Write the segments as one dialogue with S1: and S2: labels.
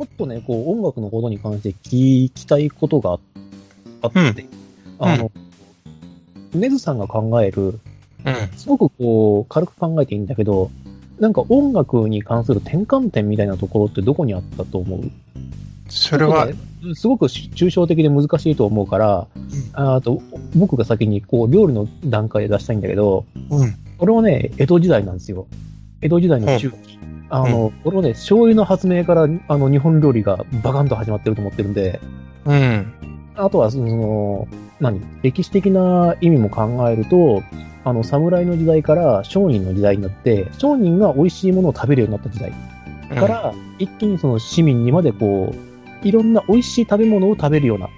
S1: ょっとね、こう、音楽のことに関して聞きたいことがあって、
S2: うん
S1: あの、ネズさんが考える、
S2: うん。
S1: すごくこう、軽く考えていいんだけど、なんか音楽に関する転換点みたいなところってどこにあったと思う？
S2: それは？
S1: すごく抽象的で難しいと思うから、あと、僕が先にこう、料理の段階で出したいんだけど、
S2: うん。
S1: これはね、江戸時代なんですよ。江戸時代の中期。あの、これはね、醤油の発明から、あの、日本料理がバカンと始まってると思ってるんで、
S2: うん。
S1: あとは、その、何歴史的な意味も考えると、あの、侍の時代から商人の時代になって、商人が美味しいものを食べるようになった時代から、一気にその市民にまでこう、いろんな美味しい食べ物を食べるような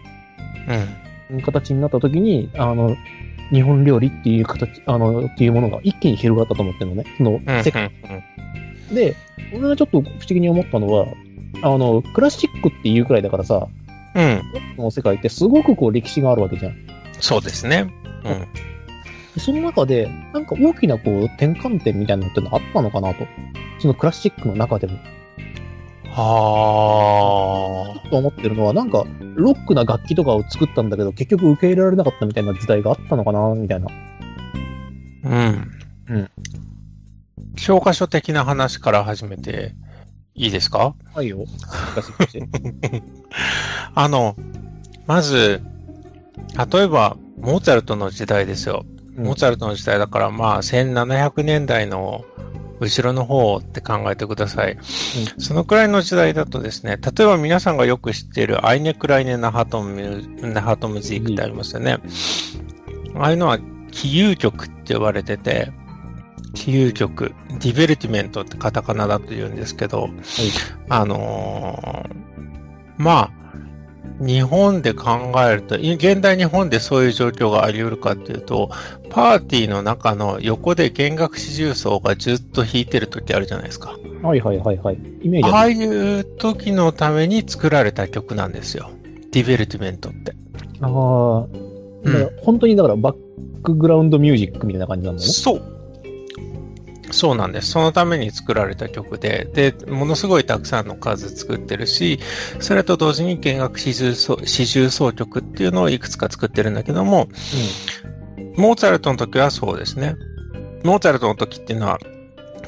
S2: うん。
S1: 形になった時に、あの、日本料理っていう形、あの、っていうものが一気に広がったと思ってるのね。その
S2: うん。
S1: 世界。で、俺がちょっと不思議に思ったのは、あの、クラシックっていうくらいだからさ、
S2: うん。
S1: この世界ってすごくこう歴史があるわけじゃん。
S2: そうですね。うん。
S1: その中で、なんか大きなこう転換点みたいなのってのあったのかなと。そのクラシックの中でも。
S2: はあ。
S1: と思ってるのは、なんか、ロックな楽器とかを作ったんだけど、結局受け入れられなかったみたいな時代があったのかな、みたいな。
S2: うん。
S1: うん。
S2: 教科書的な話から始めていいですか？
S1: はいよ。
S2: あの、まず、例えば、モーツァルトの時代ですよ。モーツァルトの時代だから、まあ、1700年代の後ろの方って考えてください。そのくらいの時代だとですね、例えば皆さんがよく知っているアイネ・クライネ・ナハトム、ナハトムジークってありますよね。ああいうのは、起遊曲って呼ばれてて、起遊曲、ディベルティメントってカタカナだと言うんですけど、あのーまあ、日本で考えると、い現代日本でそういう状況があり得るかっていうと、パーティーの中の横で弦楽四重奏がずっと弾いてる時あるじゃないですか。
S1: はいはいはいはい。イメージ
S2: ああ。いう時のために作られた曲なんですよ。ディベルティメントって。
S1: ああ、
S2: うん
S1: 本当にだからバックグラウンドミュージックみたいな感じなんだね。
S2: そう。そうなんです。そのために作られた曲で、で、ものすごいたくさんの数作ってるし、それと同時に弦楽四重奏四重奏曲っていうのをいくつか作ってるんだけども、モーツァルトの時はそうですね。モーツァルトの時っていうのは、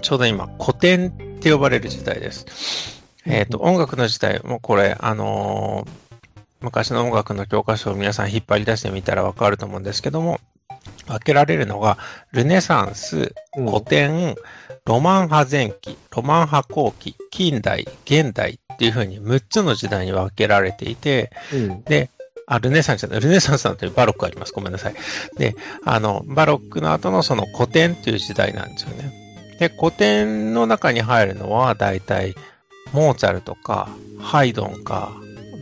S2: ちょうど今、古典って呼ばれる時代です。えっ、と、音楽の時代、もうこれ、あのー昔の音楽の教科書を皆さん引っ張り出してみたらわかると思うんですけども、分けられるのが、ルネサンス、
S1: うん。
S2: 古典、ロマン派前期、ロマン派後期、近代、現代っていうふうに6つの時代に分けられていて、
S1: うん。
S2: あ、ルネサンスじゃない、ルネサンスなんてバロックあります。ごめんなさい。で、あの、バロックの後のその古典っていう時代なんですよね。で、古典の中に入るのは、だいたい、モーツァルトか、ハイドンか、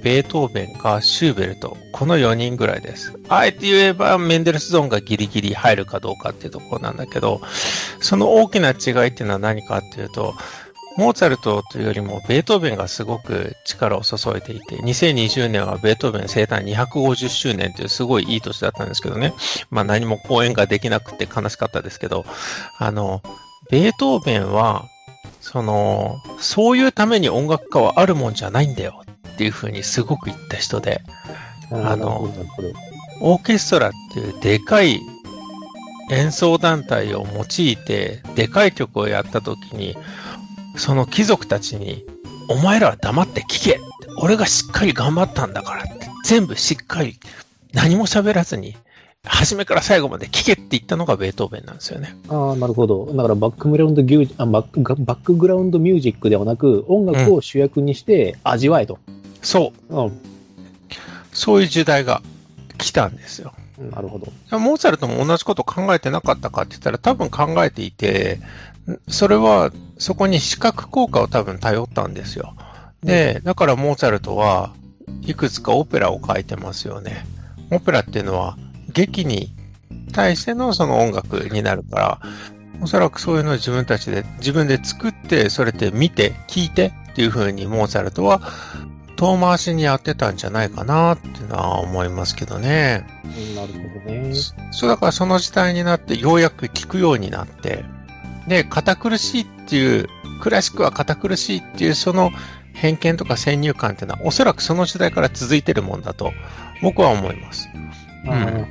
S2: ベートーベンか、シューベルト、この4人ぐらいです。あえて言えば、メンデルスゾーンがギリギリ入るかどうかっていうところなんだけど、その大きな違いっていうのは何かっていうと、モーツァルトというよりもベートーベンがすごく力を注いでいて、2020年はベートーベン生誕250周年というすごいいい年だったんですけどね。まあ何も講演ができなくて悲しかったですけど、あの、ベートーベンは、その、そういうために音楽家はあるもんじゃないんだよっていうふうにすごく言った人で、あの。オーケストラっていうでかい演奏団体を用いて、でかい曲をやった時に、その貴族たちに、お前らは黙って聞け俺がしっかり頑張ったんだからって、全部しっかり、何も喋らずに、初めから最後まで聞けって言ったのがベートーベンなんですよね。
S1: ああ、なるほど。だからバックグラウンドギューあバック、バックグラウンドミュージックではなく、音楽を主役にして味わえと。
S2: そう。
S1: うん。
S2: そういう時代が来たんですよ。
S1: なるほど。
S2: モーツァルトも同じこと考えてなかったかって言ったら多分考えていて、それはそこに視覚効果を多分頼ったんですよ。で、だからモーツァルトはいくつかオペラを書いてますよね。オペラっていうのは劇に対してのその音楽になるから、おそらくそういうのを自分たちで、自分で作って、それで見て、聞いてっていう風にモーツァルトは遠回しにやってたんじゃないかなっていうのは思いますけどね。
S1: うんなるほどね。
S2: そうだからその時代になってようやく聞くようになって、で、堅苦しいっていう、クラシックは堅苦しいっていうその偏見とか先入観っていうのは、おそらくその時代から続いてるもんだと、僕は思います。
S1: うん、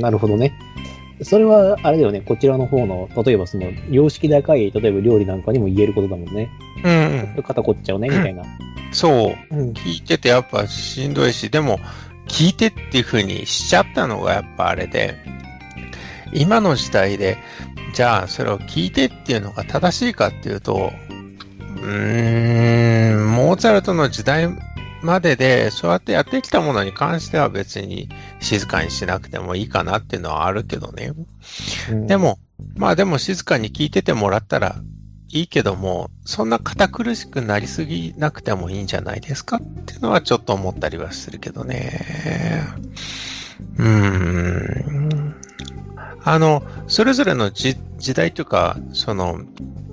S1: なるほどね。それは、あれだよね、こちらの方の、例えばその、様式高い、例えば料理なんかにも言えることだもんね。
S2: うん、うん。
S1: 肩こっちゃうね、みたいな。
S2: そう。聞いててやっぱしんどいし、でも、聞いてっていう風にしちゃったのがやっぱあれで、今の時代で、じゃあそれを聞いてっていうのが正しいかっていうと、うーん、モーツァルトの時代までで、そうやってやってきたものに関しては別に静かにしなくてもいいかなっていうのはあるけどね。うん、でも、まあでも静かに聞いててもらったらいいけども、そんな堅苦しくなりすぎなくてもいいんじゃないですかっていうのはちょっと思ったりはするけどね。うーん。あの、それぞれの時代というか、その、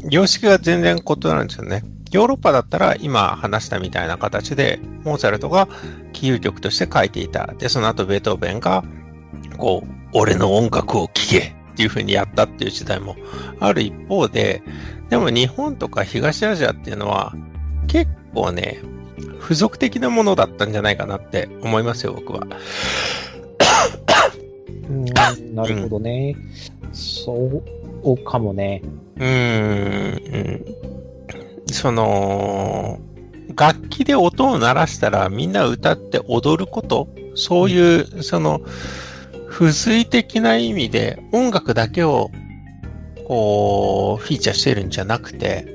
S2: 様式が全然異なるんですよね。ヨーロッパだったら今話したみたいな形で、モーツァルトがキー曲として書いていた。で、その後ベートーベンが、こう、俺の音楽を聴けっていう風にやったっていう時代もある一方で、でも日本とか東アジアっていうのは結構ね、付属的なものだったんじゃないかなって思いますよ、僕は。
S1: うんなるほどね。うん、そうかもね。
S2: うーん。その、楽器で音を鳴らしたらみんな歌って踊ること？そういう、その、付随的な意味で音楽だけを、こう、フィーチャーしてるんじゃなくて、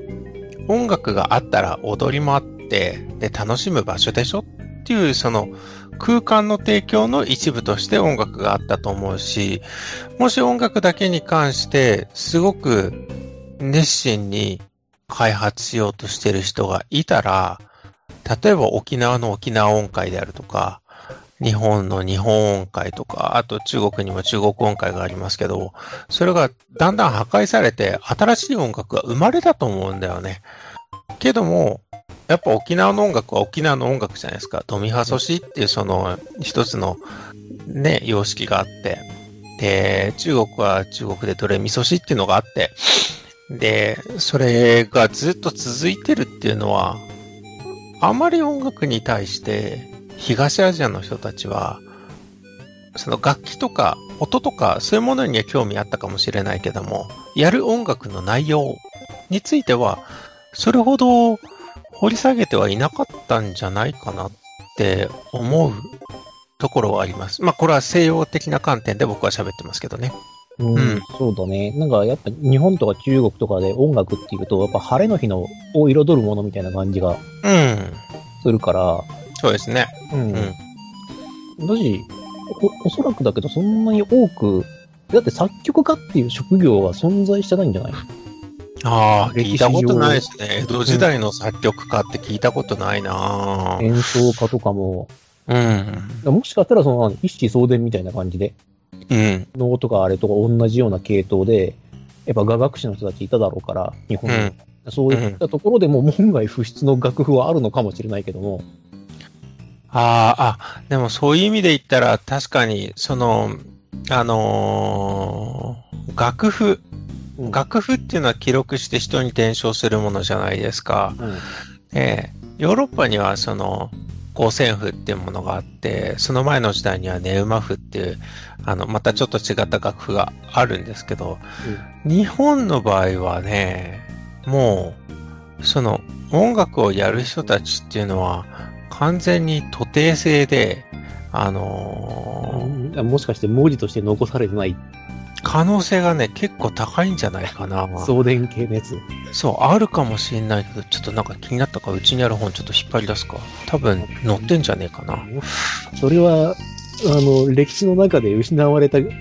S2: 音楽があったら踊りもあって、で、楽しむ場所でしょ？っていう、その、空間の提供の一部として音楽があったと思うし、もし音楽だけに関してすごく熱心に開発しようとしてる人がいたら、例えば沖縄の沖縄音階であるとか、日本の日本音階とか、あと中国にも中国音階がありますけど、それがだんだん破壊されて新しい音楽が生まれたと思うんだよね。けども、やっぱ沖縄の音楽は沖縄の音楽じゃないですか。ドミハソシっていうその一つのね、様式があって、で、中国は中国でドレミソシっていうのがあって、で、それがずっと続いてるっていうのは、あまり音楽に対して東アジアの人たちは、その楽器とか音とかそういうものには興味あったかもしれないけども、やる音楽の内容については、それほど掘り下げてはいなかったんじゃないかなって思うところはあります。まあこれは西洋的な観点で僕は喋ってますけどね。
S1: うん、そうだね。なんかやっぱ日本とか中国とかで音楽っていうと、やっぱ晴れの日のを彩るものみたいな感じがするから、うん、
S2: そうですね。
S1: うん。うん、だしお、おそらくだけどそんなに多く、だって作曲家っていう職業は存在してないんじゃない？
S2: ああ、聞いたことないですね。江戸時代の作曲家って聞いたことないな、
S1: うん、演奏家とかも。
S2: うん。
S1: もしかしたらその一子相伝みたいな感じで。
S2: うん。
S1: 能とかあれとか同じような系統で、やっぱ雅楽師の人たちいただろうから、日本に。うん、そういったところでも門外不出の楽譜はあるのかもしれないけども。
S2: ああ、あ、でもそういう意味で言ったら確かに、その、あのー、楽譜、うん、楽譜っていうのは記録して人に伝承するものじゃないですか。うん、えー、ヨーロッパにはその、五線譜っていうものがあって、その前の時代にはネウマ譜っていう、あの、またちょっと違った楽譜があるんですけど、うん、日本の場合はね、もう、その音楽をやる人たちっていうのは、完全に徒弟制で、あの
S1: ー、もしかして文字として残されてない
S2: 可能性がね、結構高いんじゃないかな。
S1: 送電系のやつ。
S2: そう、あるかもしれないけど、ちょっとなんか気になったから、うちにある本ちょっと引っ張り出すか。多分、載ってんじゃねえかな。
S1: それは、あの、歴史の中で失われた曲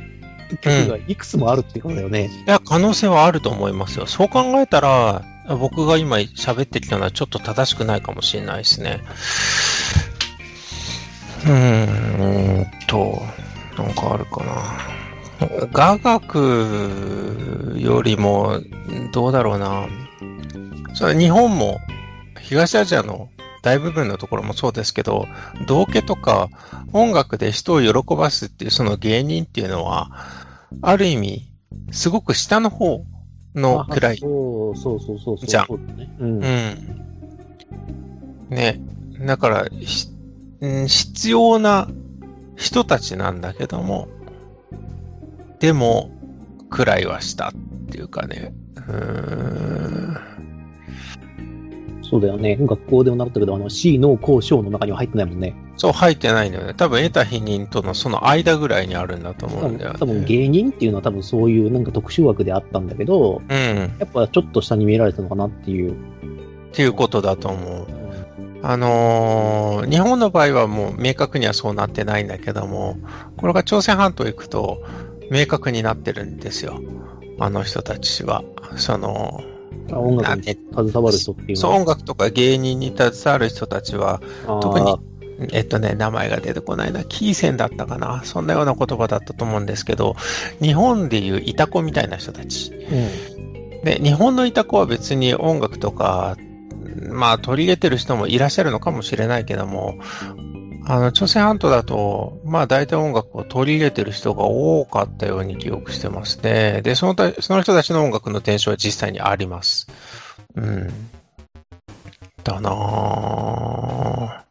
S1: がいくつもあるってことだよね、
S2: うん。いや、可能性はあると思いますよ。そう考えたら、僕が今喋ってきたのはちょっと正しくないかもしれないですね。うーんと、なんかあるかな。雅楽よりも、どうだろうな。それ日本も東アジアの大部分のところもそうですけど、道家とか音楽で人を喜ばすっていうその芸人っていうのは、ある意味、すごく下の方のくらい。
S1: そうそうそうそう
S2: じゃん。
S1: うん。うん
S2: ね。だから、必要な人たちなんだけども、でも、くらいはしたっていうかね。うーん。
S1: そうだよね。学校でも習ったけど、あの C の交渉の中には入ってないもんね。
S2: そう、入ってないんだよね。多分、得た否認とのその間ぐらいにあるんだと思
S1: 多
S2: うんだよね。
S1: 分多分芸人っていうのは多分そういうなんか特殊枠であったんだけど、
S2: うん。
S1: やっぱちょっと下に見られてたのかなっていう。
S2: っていうことだと思う。あのー日本の場合はもう明確にはそうなってないんだけども、これが朝鮮半島行くと明確になってるんですよ。あの人たちは。その、
S1: あ音楽に携わる人っていう
S2: そう。音楽とか芸人に携わる人たちは、特にえっとね、名前が出てこないな、キーセンだったかな、そんなような言葉だったと思うんですけど、日本でいうイタコみたいな人たち。
S1: うん。
S2: で、日本のイタコは別に音楽とか、まあ取り入れてる人もいらっしゃるのかもしれないけども、あの、朝鮮半島だと、まあ大体音楽を取り入れてる人が多かったように記憶してますね。で、そのたその人たちの音楽の伝承は実際にあります。うん。だなぁ。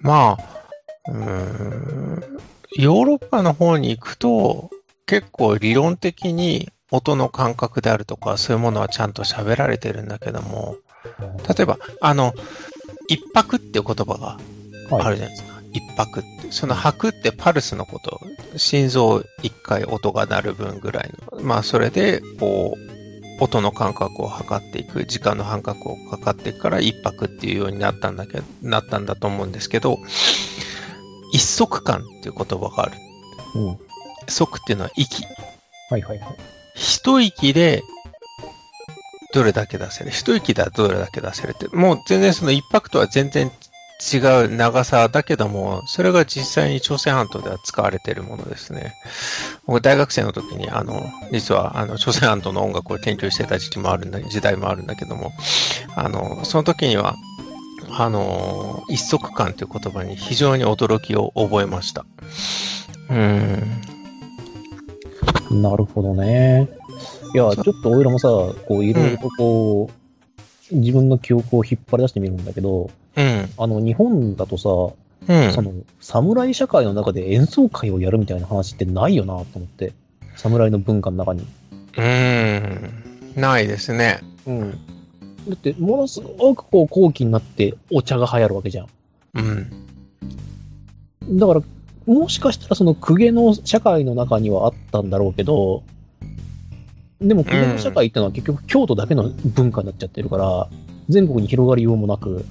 S2: まあ、うん、ヨーロッパの方に行くと、結構理論的に音の感覚であるとか、そういうものはちゃんと喋られてるんだけども、例えば、あの、一拍っていう言葉があるじゃないですか。一拍って。その拍ってパルスのこと。心臓一回音が鳴る分ぐらいの。まあ、それで、こう、音の感覚を測っていく、時間の感覚を測っていくから一拍っていうようになったんだけど、なったんだと思うんですけど、一足感っていう言葉がある。
S1: うん。
S2: 足っていうのは息。
S1: はいはいはい。
S2: 一息でどれだけ出せる？一息でどれだけ出せるって、もう全然その一泊とは全然違う長さだけども、それが実際に朝鮮半島では使われているものですね。僕大学生の時に、あの、実はあの朝鮮半島の音楽を研究してた時期もあるんだ、時代もあるんだけども、あの、その時には、あの、一足感という言葉に非常に驚きを覚えました。うん。
S1: なるほどね。いや、ちょっと俺らもさ、こう、いろいろとこう、自分の記憶を引っ張り出してみるんだけど、
S2: うん。
S1: あの、日本だとさ、
S2: うん。
S1: その、侍社会の中で演奏会をやるみたいな話ってないよなと思って。侍の文化の中に。
S2: うーん。ないですね。
S1: うん。だって、ものすごくこう、後期になってお茶が流行るわけじゃん。
S2: うん。
S1: だから、もしかしたらその公家の社会の中にはあったんだろうけど、でも公家の社会ってのは結局京都だけの文化になっちゃってるから、全国に広がりようもなく、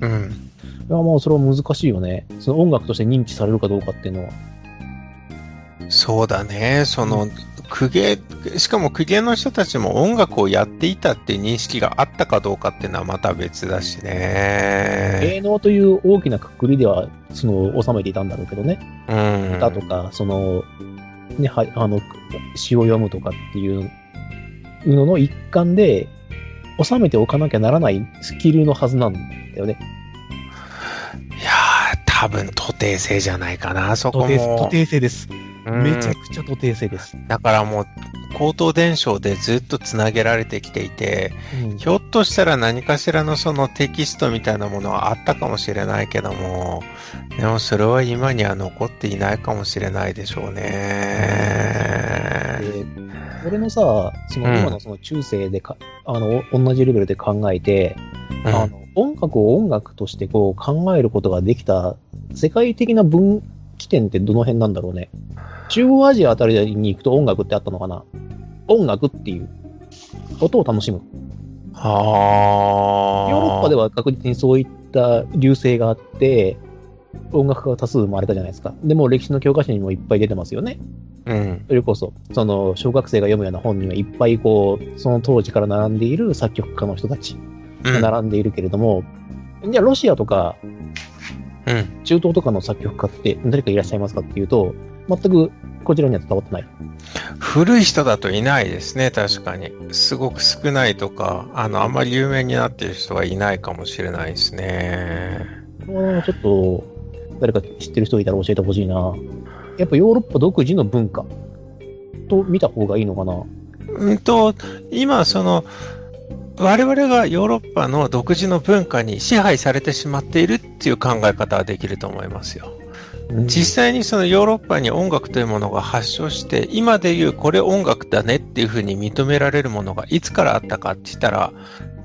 S2: うん。
S1: いや、まあそれは難しいよね。その音楽として認知されるかどうかっていうのは。
S2: そうだね。その、公家、しかも公家の人たちも音楽をやっていたっていう認識があったかどうかっていうのはまた別だしね。
S1: 芸能という大きなくくりでは、その、収めていたんだろうけどね。
S2: うん。
S1: 歌とか、その、ね、は、あの、詩を読むとかっていうのの一環で、収めておかなきゃならないスキルのはずなんだよね。
S2: いやー、多分、徒弟制じゃないかな、そこも。
S1: 徒弟制です。
S2: うん
S1: めちゃくちゃ徒弟制です。
S2: だからもう、口頭伝承でずっとつなげられてきていて、
S1: うん
S2: ひょっとしたら何かしらのそのテキストみたいなものはあったかもしれないけども、でもそれは今には残っていないかもしれないでしょうね。
S1: で、俺のさ、その
S2: うん
S1: 今のその中世でか、あの、同じレベルで考えて、
S2: うん
S1: あの、音楽を音楽としてこう考えることができた世界的な分岐点ってどの辺なんだろうね。中央アジアあたりに行くと音楽ってあったのかな？音楽っていう。音を楽しむ。
S2: はあ。
S1: ヨーロッパでは確実にそういった流星があって、音楽家が多数生まれたじゃないですか。でも歴史の教科書にもいっぱい出てますよね。
S2: うん。
S1: それこそ、その、小学生が読むような本にはいっぱいこう、その当時から並んでいる作曲家の人たち
S2: うん。
S1: が並んでいるけれども、じゃあロシアとか
S2: うん。
S1: 中東とかの作曲家って誰かいらっしゃいますかっていうと、全くこちらには伝わってない。
S2: 古い人だといないですね、確かに。すごく少ないとか、あの、あんまり有名になっている人はいないかもしれないですね。
S1: ちょっと、誰か知ってる人いたら教えてほしいな。やっぱヨーロッパ独自の文化と見た方がいいのかな。
S2: うんと、今、その、我々がヨーロッパの独自の文化に支配されてしまっているっていう考え方はできると思いますよ。実際にそのヨーロッパに音楽というものが発祥して、今で言うこれ音楽だねっていうふうに認められるものがいつからあったかって言ったら、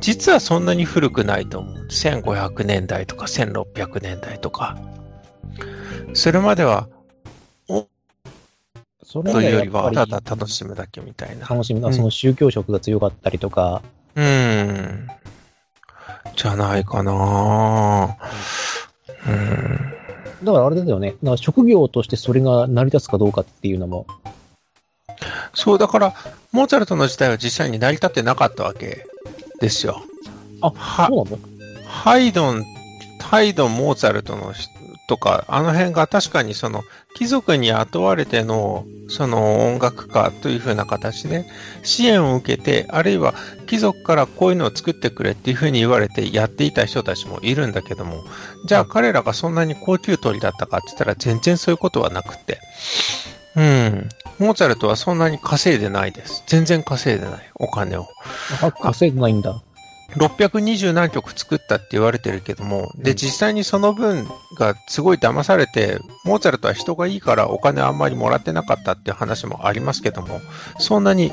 S2: 実はそんなに古くないと思う。1500年代とか1600年代とか。それまでは、それというよりは、ただ楽しむだけみたいな。
S1: 楽しむ、うん、その宗教色が強かったりとか。
S2: うん。じゃないかなうん。
S1: だからあれだよね。だから職業としてそれが成り立つかどうかっていうのも。
S2: そう、だから、モーツァルトの時代は実際に成り立ってなかったわけですよ。
S1: あ、はそうなの？
S2: ハイドン、ハイドン、モーツァルトのとか、あの辺が確かにその貴族に雇われてのその音楽家というふうな形で支援を受けて、あるいは貴族からこういうのを作ってくれっていうふうに言われてやっていた人たちもいるんだけども、じゃあ彼らがそんなに高級取りだったかって言ったら全然そういうことはなくて、うん。モーツァルトはそんなに稼いでないです。全然稼いでない、お金を。
S1: あ、稼いでないんだ。
S2: 620何曲作ったって言われてるけども、で、実際にその分がすごい騙されて、モーツァルトは人がいいからお金あんまりもらってなかったって話もありますけども、そんなに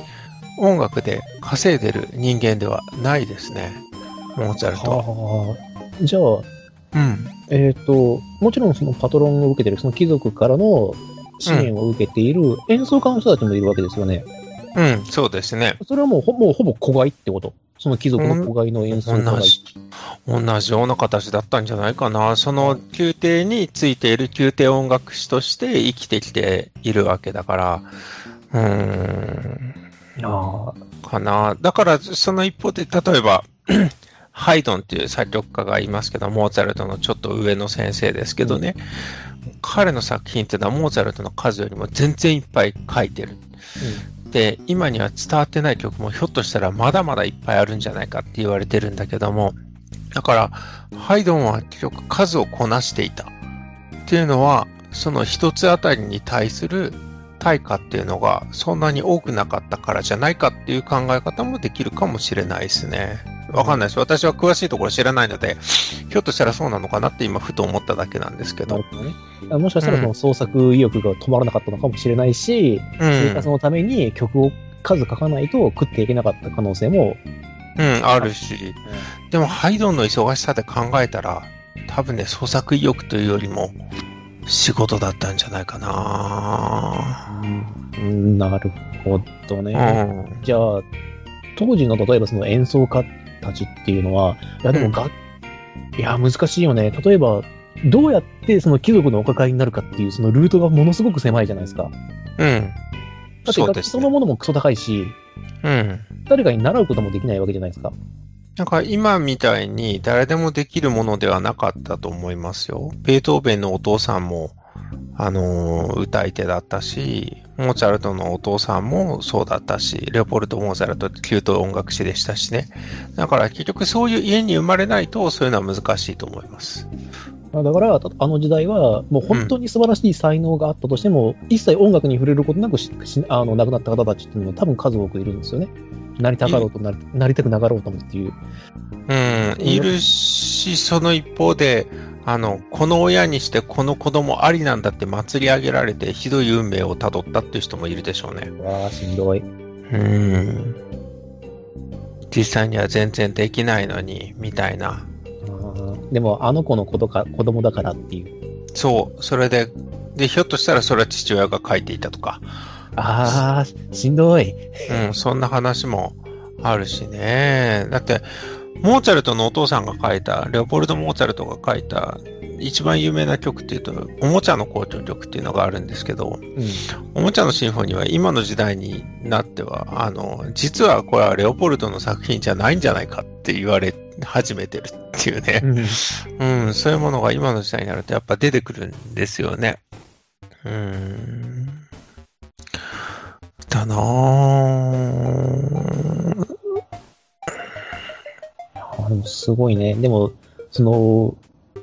S2: 音楽で稼いでる人間ではないですね、モーツァルト。
S1: じゃあ、うん。えっ、ー、と、もちろんそのパトロンを受けてる、その貴族からの支援を受けている演奏家の人たちもいるわけですよね。
S2: うん、そうですね。
S1: それはもうほもうほぼ子飼いってこと？その貴族の子飼いの演奏家
S2: 同じ同じような形だったんじゃないかな。その宮廷についている宮廷音楽師として生きてきているわけだから、うーん。あかな。だから、その一方で、例えば、ハイドンっていう作曲家がいますけど、モーツァルトのちょっと上の先生ですけどね、うん、彼の作品っていうのはモーツァルトの数よりも全然いっぱい書いてる。うんで、今には伝わってない曲もひょっとしたらまだまだいっぱいあるんじゃないかって言われてるんだけども、だから、ハイドンは結局数をこなしていたっていうのは、その一つあたりに対する対価っていうのがそんなに多くなかったからじゃないかっていう考え方もできるかもしれないですね。わかんないです。私は詳しいところ知らないので、ひょっとしたらそうなのかなって今ふと思っただけなんですけど。
S1: ね、もしかしたらその創作意欲が止まらなかったのかもしれないし、うん、生活のために曲を数書かないと食っていけなかった可能性も。
S2: うん、あるし。でもハイドンの忙しさで考えたら、多分ね、創作意欲というよりも、仕事だったんじゃないかな、
S1: うん、なるほどね。うん、じゃあ、当時の例えばその演奏家たちっていうのは、いやでもが、うん、いや難しいよね。例えば、どうやってその貴族のお抱えになるかっていうそのルートがものすごく狭いじゃないですか。
S2: うん。
S1: だって楽器そのものもクソ高いし、
S2: うん。
S1: 誰かに習うこともできないわけじゃないですか。
S2: なんか今みたいに誰でもできるものではなかったと思いますよ。ベートーベンのお父さんも、あのー、歌い手だったし、モーツァルトのお父さんもそうだったし、レオポルト・モーツァルトって旧東音楽史でしたしね。だから結局そういう家に生まれないとそういうのは難しいと思います。
S1: だから、あの時代は、もう本当に素晴らしい才能があったとしても、うん、一切音楽に触れることなくあの亡くなった方たちっていうのは多分数多くいるんですよね。なりたかろうとなり、なりたくなかろうともっていう。
S2: うん、いるし、その一方で、あの、この親にしてこの子供ありなんだって祭り上げられて、ひどい運命をたどったっていう人もいるでしょうね。
S1: わあ、しんどい。
S2: うん。実際には全然できないのに、みたいな。
S1: でも、あの子の子とか子供だからっていう。
S2: そう、それで、で、ひょっとしたらそれは父親が書いていたとか。
S1: ああ、しんどい。
S2: うん、そんな話もあるしね。だって、モーツァルトのお父さんが書いた、レオポルド・モーツァルトが書いた、一番有名な曲っていうと、おもちゃの校長曲っていうのがあるんですけど、うん、おもちゃのシンフォニーは今の時代になっては、あの、実はこれはレオポルトの作品じゃないんじゃないかって言われ始めてるっていうね、うん、うん、そういうものが今の時代になるとやっぱ出てくるんですよね。うん。だなぁ。
S1: でもすごいね。でも、その、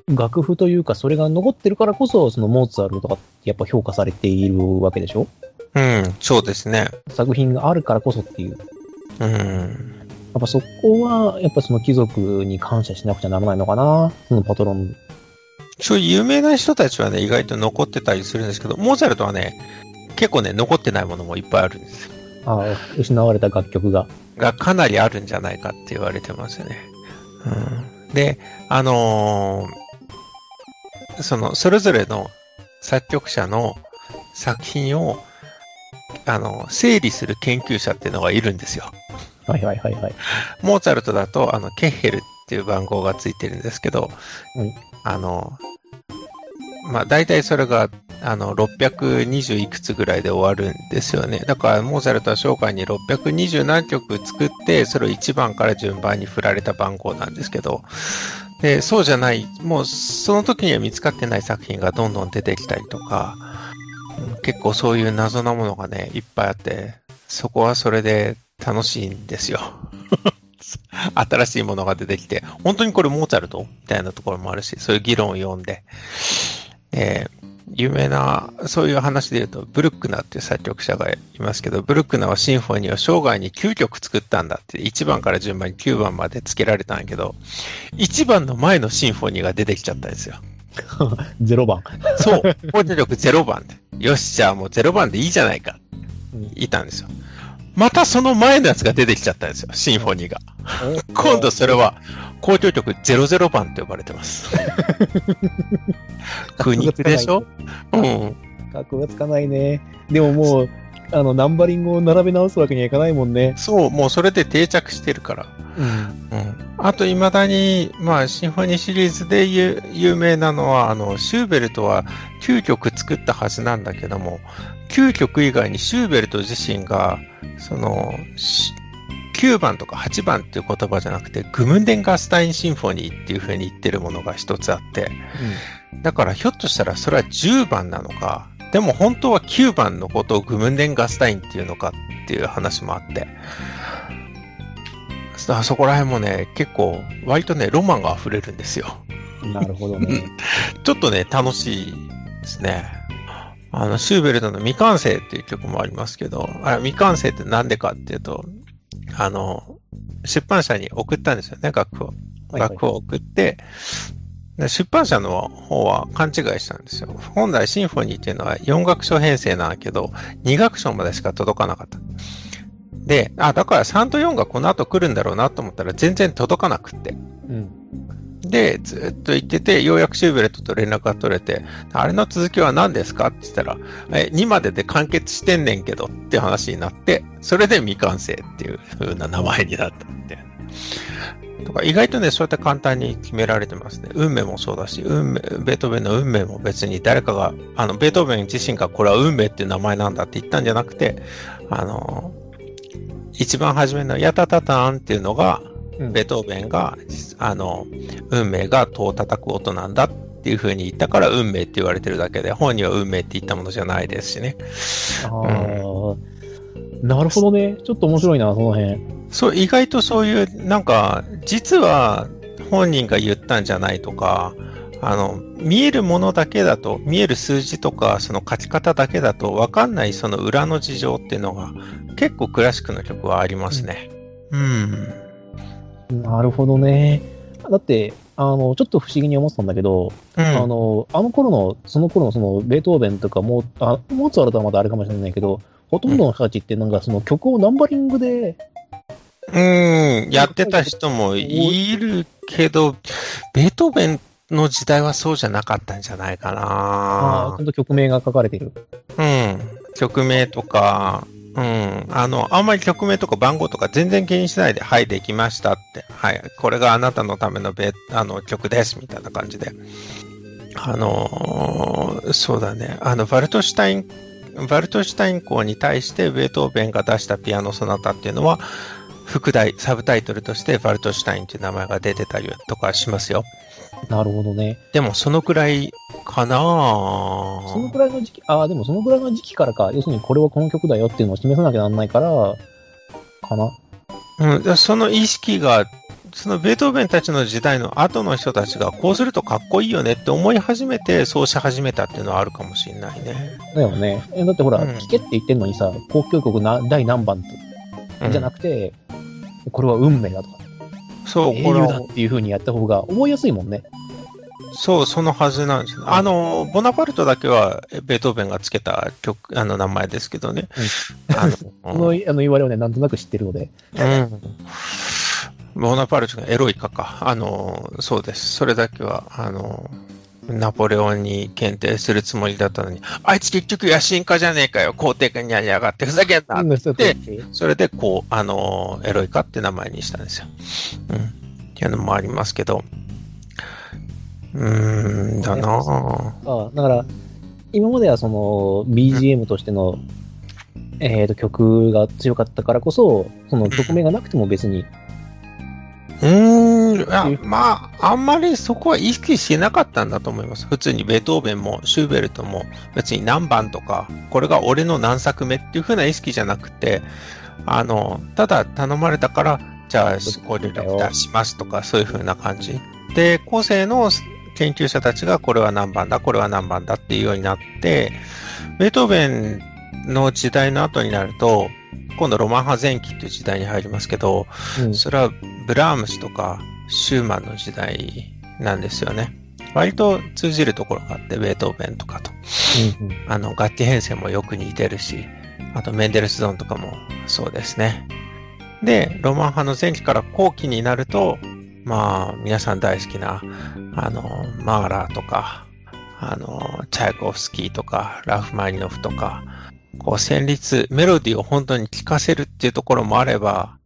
S1: 楽譜というか、それが残ってるからこそ、そのモーツァルトとかってやっぱ評価されているわけでしょ？
S2: うん、そうですね。
S1: 作品があるからこそっていう。
S2: うん。
S1: っぱそこは、やっぱその貴族に感謝しなくちゃならないのかな、そのパトロン。
S2: そういう有名な人たちはね、意外と残ってたりするんですけど、モーツァルトはね、結構ね、残ってないものもいっぱいあるんですよ。
S1: ああ、失われた楽曲が。
S2: がかなりあるんじゃないかって言われてますよね。うん、で、あのーその、それぞれの作曲者の作品を、あの、整理する研究者っていうのがいるんですよ。
S1: はいはいはいはい。
S2: モーツァルトだと、あの、ケッヘルっていう番号がついてるんですけど、
S1: うん
S2: あの、まあ、大体それが、あの、620いくつぐらいで終わるんですよね。だから、モーツァルトは生涯に620何曲作って、それを1番から順番に振られた番号なんですけど、で、そうじゃない、もう、その時には見つかってない作品がどんどん出てきたりとか、結構そういう謎なものがね、いっぱいあって、そこはそれで楽しいんですよ。新しいものが出てきて、本当にこれモーツァルトみたいなところもあるし、そういう議論を読んで、えー有名な、そういう話で言うと、ブルックナーっていう作曲者がいますけど、ブルックナーはシンフォニーを生涯に9曲作ったんだって、1番から順番に9番まで付けられたんやけど、1番の前のシンフォニーが出てきちゃったんですよ。
S1: 0番。
S2: そう、コーデ力0番で。よし、じゃあもう0番でいいじゃないか。
S1: うん
S2: いたんですよ。またその前のやつが出てきちゃったんですよ、シンフォニーが。今度それは、交響曲00番と呼ばれてます。苦肉でしょ？うん。
S1: 格がつかないね。でももう、あの、ナンバリングを並べ直すわけにはいかないもんね。
S2: そう、もうそれで定着してるから。
S1: うん。
S2: うん。あと、未だに、まあ、シンフォニーシリーズで有有名なのは、あの、シューベルトは9曲作ったはずなんだけども、9曲以外にシューベルト自身が、その、し9番とか8番っていう言葉じゃなくて、グムンデンガスタインシンフォニーっていう風に言ってるものが一つあって、だからひょっとしたらそれは10番なのか、でも本当は9番のことをグムンデンガスタインっていうのかっていう話もあって、あそこら辺もね、結構割とね、ロマンが溢れるんですよ。
S1: うん。なるほどね。
S2: ちょっとね、楽しいですね。あの、シューベルトの未完成っていう曲もありますけど、あれ未完成ってなんでかっていうと、あの、出版社に送ったんですよね、楽譜を。楽譜を送って、で出版社の方は勘違いしたんですよ。本来シンフォニーっていうのは4楽章編成なんだけど、2楽章までしか届かなかった。で、あ、だから3と4がこの後来るんだろうなと思ったら全然届かなくって。
S1: うん。
S2: で、ずっと言ってて、ようやくシューベルトと連絡が取れて、あれの続きは何ですかって言ったら、え、2までで完結してんねんけどって話になって、それで未完成っていう風な名前になったって。とか意外とね、そうやって簡単に決められてますね。運命もそうだし、運命、ベートーベンの運命も別に誰かが、あの、ベートーベン自身がこれは運命っていう名前なんだって言ったんじゃなくて、あの、一番初めのヤタタタンっていうのが、
S1: うん
S2: ベートーベンが、あの、運命が戸を叩く音なんだっていう風に言ったから運命って言われてるだけで、本人は運命って言ったものじゃないですしね。
S1: ああ、なるほどね。ちょっと面白いな、その辺。
S2: そう、意外とそういう、なんか、実は本人が言ったんじゃないとか、あの、見えるものだけだと、見える数字とか、その書き方だけだと分かんないその裏の事情っていうのが、結構クラシックの曲はありますね。うん。
S1: なるほどね。だって、あの、ちょっと不思議に思ってたんだけど、
S2: うん。
S1: あの、あの頃の、その頃のその、ベートーベンとかモー、あモーツァルトはまだあれかもしれないけど、ほとんどの人たちってなんかその曲をナンバリングで、
S2: うん、やってた人もいるけど、ベートーベンの時代はそうじゃなかったんじゃないか
S1: あーちゃ
S2: な。
S1: んと曲名が書かれてる。
S2: うん。曲名とか、うん。あの、あんまり曲名とか番号とか全然気にしないで、はい、できましたって。はい、これがあなたのためのベあの曲です、みたいな感じで。あのーそうだね。あの、バルトシュタイン、バルトシュタイン校に対してベートーベンが出したピアノソナタっていうのは、副題、サブタイトルとしてバルトシュタインっていう名前が出てたりとかしますよ。
S1: なるほどね。
S2: でも、そのくらいかな
S1: そのくらいの時期、ああ、でもそのくらいの時期からか、要するにこれはこの曲だよっていうのを示さなきゃなんないから、かな。
S2: うん、でその意識が、そのベートーベンたちの時代の後の人たちがこうするとかっこいいよねって思い始めて、そうし始めたっていうのはあるかもしれないね。
S1: だよね。えだってほら、
S2: うん
S1: 聞けって言ってんのにさ、交響曲な第何番って
S2: うん
S1: じゃなくて、これは運命だとか、
S2: そう、
S1: 英
S2: これは
S1: 雄だっていう風にやった方が覚えやすいもんね。
S2: そう、そのはずなんですよ。あの、ボナパルトだけは、ベートーベンがつけた曲、あの、名前ですけどね。あ
S1: このあの 言われはね、なんとなく知ってるので。
S2: うん。ボナパルトがエロイカか。あの、そうです。それだけは、あの、ナポレオンに検定するつもりだったのに、あいつ結局野心家じゃねえかよ、皇帝家にやりやがって、ふざけんな
S1: うんそ
S2: れで、こう、あの、エロイカって名前にしたんですよ。うん。っていうのもありますけど。うーん、だなぁ。
S1: あだから、今まではその BGM としての、えー、と曲が強かったからこそ、その曲名がなくても別に、
S2: やまあ、あんまりそこは意識してなかったんだと思います。普通にベートーベンもシューベルトも別に何番とか、これが俺の何作目っていう風な意識じゃなくて、あの、ただ頼まれたから、じゃあ、ご協力出しますとか、そういう風な感じ。で、後世の研究者たちがこれは何番だ、これは何番だっていうようになって、ベートーベンの時代の後になると、今度ロマン派前期っていう時代に入りますけど、
S1: うん
S2: それはブラームスとかシューマンの時代なんですよね。割と通じるところがあって、ベートーベンとかと。
S1: うんうん
S2: あの、楽器編成もよく似てるし、あとメンデルスゾーンとかもそうですね。で、ロマン派の前期から後期になると、まあ、皆さん大好きな、あの、マーラーとか、あの、チャイコフスキーとか、ラフマニノフとか、こう、旋律、メロディーを本当に聴かせるっていうところもあれば、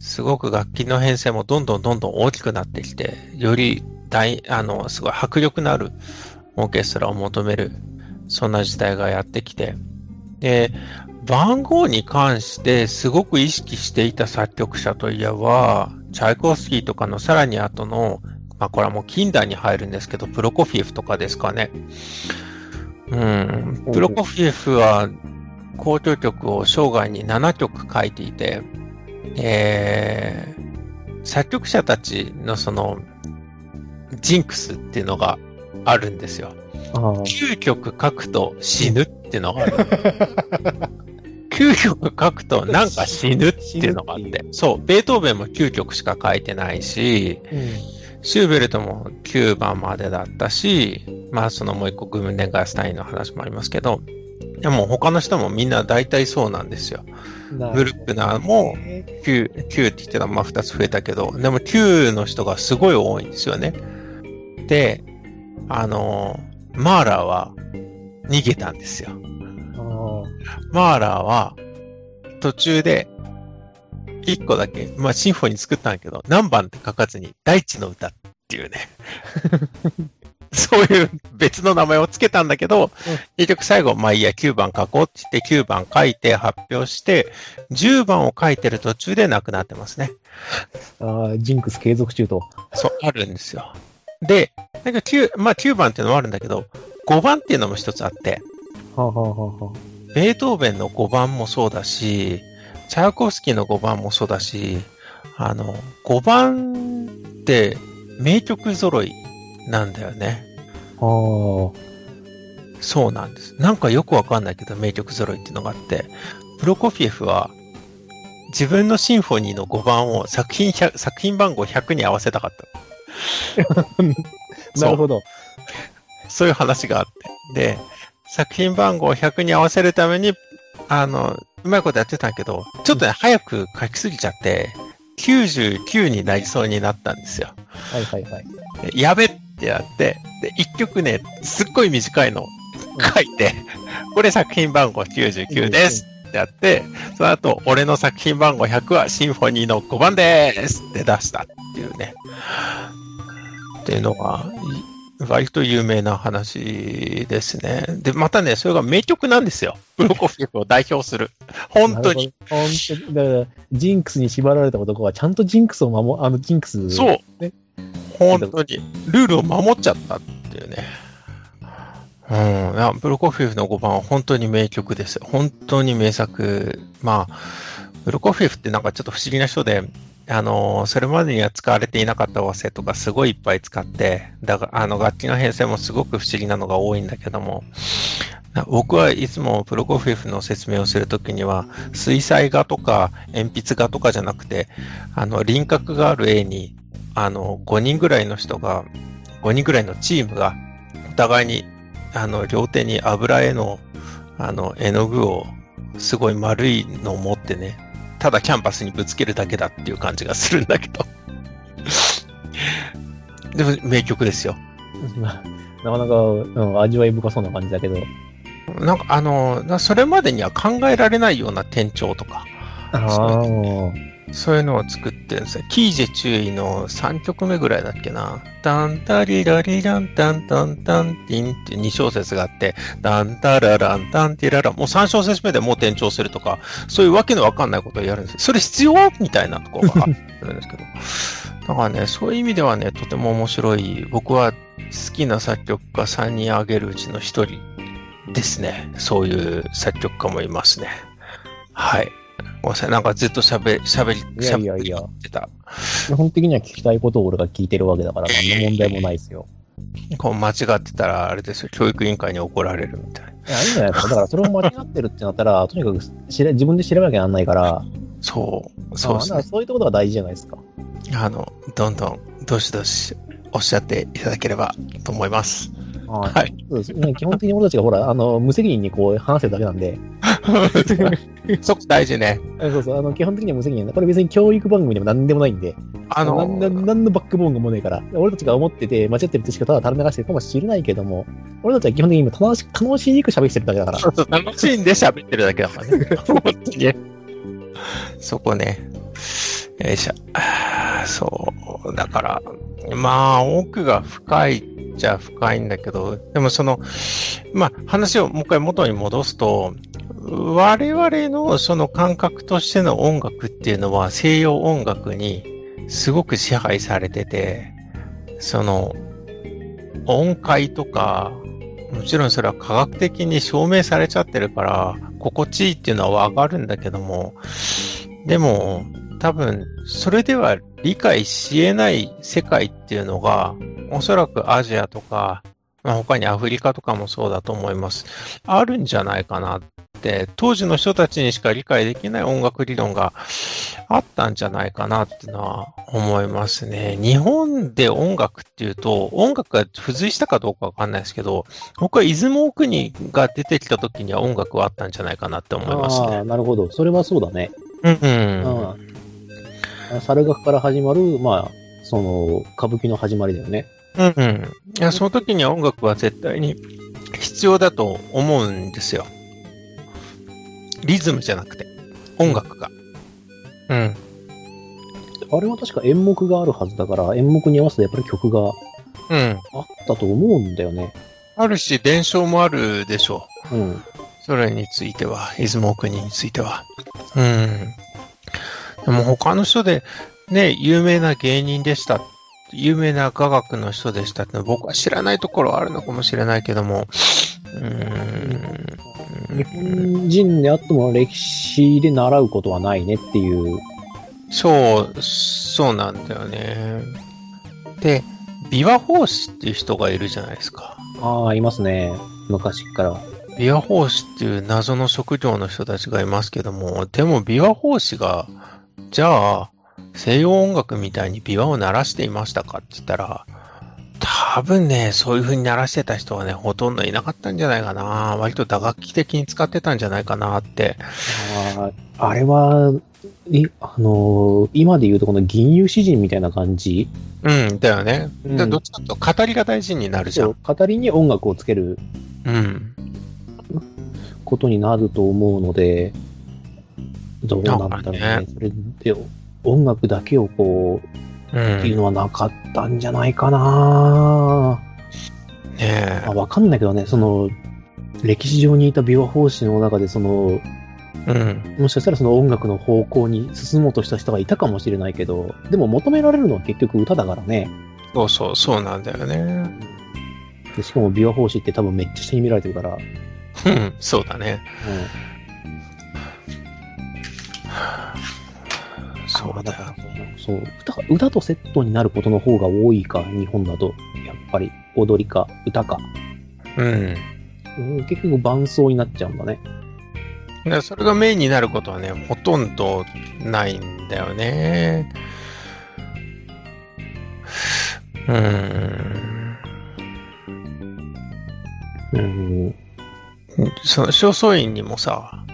S2: すごく楽器の編成もどんどんどんどん大きくなってきて、より大、あの、すごい迫力のあるオーケストラを求める、そんな時代がやってきて、で、番号に関してすごく意識していた作曲者といえば、チャイコフスキーとかのさらに後の、まあこれはもう近代に入るんですけど、プロコフィエフとかですかね。うん、プロコフィエフは交響曲を生涯に7曲書いていて、えー、作曲者たちのその、ジンクスっていうのがあるんですよ。
S1: あー
S2: 9曲書くと死ぬっていうのがある。9曲書くとなんか死ぬっていうのがあって。そう、ベートーベンも9曲しか書いてないし、シューベルトも9番までだったし、まあそのもう一個グムネガースタインの話もありますけど、でも他の人もみんな大体そうなんですよ。
S1: うん
S2: ブルックナーも9、9って言ってたらまあ2つ増えたけど、でも9の人がすごい多いんですよね。で、あの、マーラーは逃げたんですよ。マーラーは途中で1個だけ、まあシンフォニー作ったんだけど、何番って書かずに大地の歌っていうね。そういう別の名前をつけたんだけど、結局最後、まあいいや、9番書こうって言って9番書いて発表して、10番を書いてる途中で亡くなってますね。
S1: あー、ジンクス継続中と。
S2: そう、あるんですよ。で、なんか9、まあ9番っていうのもあるんだけど、5番っていうのも一つあって、
S1: はあ、はあはあはあ、
S2: ベートーベンの5番もそうだし、チャーコフスキーの5番もそうだし、あの、5番って名曲揃いなんだよね。
S1: あー
S2: そうなんです。なんかよくわかんないけど名曲揃いっていうのがあって、プロコフィエフは自分のシンフォニーの5番を作品100作品番号100に合わせたかった。
S1: なるほど。
S2: そういう話があって。で、作品番号100に合わせるために、あの、うまいことやってたんだけど、ちょっとね、早く書きすぎちゃって、99になりそうになったんですよ。
S1: はいはいはい。
S2: でやべってやって、で、1曲ね、すっごい短いの書いて、これ作品番号99ですってやって、その後、俺の作品番号100はシンフォニーの5番ですって出したっていうね。っていうのが、い割と有名な話ですね。で、またね、それが名曲なんですよ。プロコフィエフを代表する。本当に。
S1: 本当に。だから、ジンクスに縛られた男はちゃんとジンクスを守、あの、ジンクス。
S2: そう。本当に。ルールを守っちゃったっていうね。うん。いや、ブロコフィフの5番は本当に名曲です。本当に名作。まあ、ブロコフィフってなんかちょっと不思議な人で、あの、それまでには使われていなかった和声とかすごいいっぱい使って、だからあの楽器の編成もすごく不思議なのが多いんだけども、僕はいつもプロコフィフの説明をするときには、水彩画とか鉛筆画とかじゃなくて、あの輪郭がある絵に、あの5人ぐらいの人が、5人ぐらいのチームが、お互いにあの両手に油絵のあの絵の具をすごい丸いのを持ってね、ただキャンパスにぶつけるだけだっていう感じがするんだけど。でも名曲ですよ。
S1: なかなか、うん、味わい深そうな感じだけど。
S2: なんかあの、それまでには考えられないような転調とか。
S1: ああ。
S2: そういうのを作ってるんですよ。キージェ注意の3曲目ぐらいだっけな。タンタリラリランタンタンタンティンって2小節があって、タンタラランタンティララ、もう3小節目でもう転調するとか、そういうわけのわかんないことをやるんです。それ必要？みたいなところがあるんですけど。だからね、そういう意味ではね、とても面白い。僕は好きな作曲家3人挙げるうちの1人ですね。そういう作曲家もいますね。はい。ごめんなさい、なんかずっと喋、喋り、
S1: いやいやいや。ってた。基本的には聞きたいことを俺が聞いてるわけだから、何の問題もないですよ。
S2: こう間違ってたら、あれですよ、教育委員会に怒られるみたいな。い
S1: や、いいんじゃないですか。だから、それを間違ってるってなったら、とにかく知れ自分で調べなきゃなんないから。
S2: そう、そうですね。
S1: そういうところが大事じゃないですか。
S2: あの、どんどん、どしどしおっしゃっていただければと思います。
S1: はい。そうですね。基本的に俺たちがほら、あの、無責任にこう話せるだけなんで。
S2: そこ大事ね。
S1: そうそう。あの、基本的には無責任これ別に教育番組でも何でもないんで。あのー、なんのバックボーンがもねえから。俺たちが思ってて、間違ってるとしかただ垂れ流してるかもしれないけども、俺たちは基本的に今楽し、楽しいく喋ってるだけだから。
S2: そうそう、楽しいんで喋ってるだけだからね。本当にね。そこね。よいしょ。そう。だから、まあ、奥が深いっちゃ深いんだけど、でもその、まあ、話をもう一回元に戻すと、我々のその感覚としての音楽っていうのは西洋音楽にすごく支配されてて、その、音階とか、もちろんそれは科学的に証明されちゃってるから、心地いいっていうのはわかるんだけども、でも、多分、それでは理解し得ない世界っていうのが、おそらくアジアとか、まあ、他にアフリカとかもそうだと思います。あるんじゃないかなって、当時の人たちにしか理解できない音楽理論があったんじゃないかなっていうのは思いますね。日本で音楽っていうと、音楽が付随したかどうかわかんないですけど、僕は出雲国が出てきた時には音楽はあったんじゃないかなって思いますね。あ
S1: あ、なるほど。それはそうだね。
S2: うん、うん。
S1: 猿楽から始まる、まあ、その、歌舞伎の始まりだよね。
S2: うんうん。いや、その時には音楽は絶対に必要だと思うんですよ。リズムじゃなくて、音楽が。うん。
S1: あれは確か演目があるはずだから、演目に合わせてやっぱり曲が
S2: うん。
S1: あったと思うんだよね。
S2: あるし、伝承もあるでしょ
S1: う。うん。
S2: それについては、出雲国については。うん。でも他の人で、ね、有名な芸人でした。有名な科学の人でしたって僕は知らないところはあるのかもしれないけども、う
S1: ん日本人であっても歴史で習うことはないねっていう。
S2: そう、そうなんだよね。で、琵琶法師っていう人がいるじゃないですか。
S1: ああ、いますね。昔から。
S2: 琵琶法師っていう謎の職業の人たちがいますけども、でも琵琶法師がじゃあ、西洋音楽みたいに琵琶を鳴らしていましたかって言ったら、多分ね、そういう風に鳴らしてた人はね、ほとんどいなかったんじゃないかな。割と打楽器的に使ってたんじゃないかなって。
S1: ああれは、いあのー、今で言うとこの銀融詩人みたいな感じ？
S2: うん、だよね。うん、どっちかと語りが大事になるじゃん。
S1: 語りに音楽をつける。
S2: うん。
S1: ことになると思うので、どうなんだろうね。ねそれで、音楽だけをこう、うん、っていうのはなかったんじゃないかな
S2: ねえ。
S1: わかんないけどね、その、歴史上にいた琵琶法師の中で、その、
S2: うん、
S1: もしかしたらその音楽の方向に進もうとした人がいたかもしれないけど、でも求められるのは結局歌だからね。
S2: そうそう、そうなんだよね。
S1: でしかも琵琶法師って多分めっちゃ下に見られてるから。
S2: うん、そうだね。
S1: うん。
S2: そうだよ。
S1: そう歌。歌とセットになることの方が多いか、日本だと。やっぱり、踊りか、歌か。
S2: うん。
S1: うん、結局伴奏になっちゃうんだね。
S2: でそれがメインになることはね、ほとんどないんだよね。うーん。
S1: うん。
S2: その正倉院にもさ、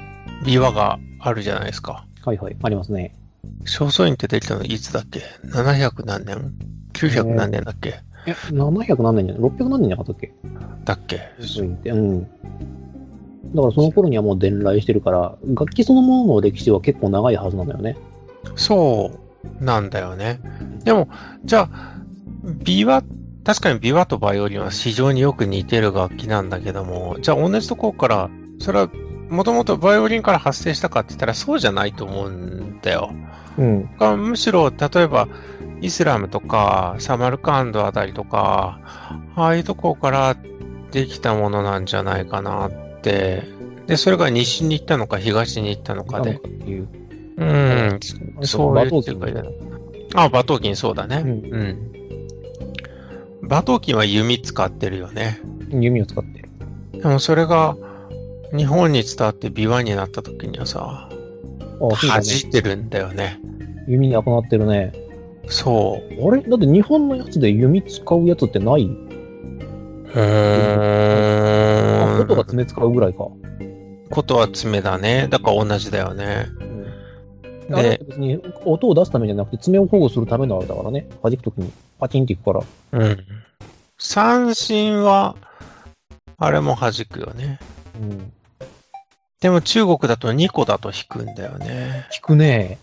S2: 琵琶があるじゃないですか。
S1: はいはい、ありますね。
S2: 正倉院ってできたのいつだっけ ?700 何年 ?900 何年だっけ、
S1: いや、700何年じゃない ?600 何年じゃなかったっけ？
S2: だっけ？
S1: うん。だからその頃にはもう伝来してるから、楽器そのものの歴史は結構長いはずなんだよね。
S2: そうなんだよね。でも、じゃあ、琵琶、確かに琵琶とバイオリンは非常によく似てる楽器なんだけども、じゃあ同じところから、それはもともとバイオリンから発生したかって言ったらそうじゃないと思うんだよ。
S1: うん。
S2: がむしろ、例えば、イスラムとか、サマルカンドあたりとか、ああいうところからできたものなんじゃないかなって。で、それが西に行ったのか東に行ったのかで。
S1: っていう。
S2: うん、そういう世界だあ、馬頭琴そうだね。
S1: うん
S2: うん。馬頭琴は弓使ってるよね。
S1: 弓を使ってる。
S2: でもそれが日本に伝わって琵琶になった時にはさ、弾
S1: ね。
S2: いてるんだよね。
S1: 弓なくなってるね。
S2: そう。
S1: あれ？だって日本のやつで弓使うやつってない、
S2: う
S1: あ、
S2: ーん。
S1: 音が爪使うぐらいか。
S2: ことは爪だね。だから同じだよね。
S1: うん。
S2: で
S1: 別に音を出すためじゃなくて爪を保護するためのあれだからね。弾くときにパチンっていくから。
S2: うん。三振は、あれも弾くよね。
S1: うん。
S2: でも中国だと2個だと弾くんだよね。
S1: 弾くね。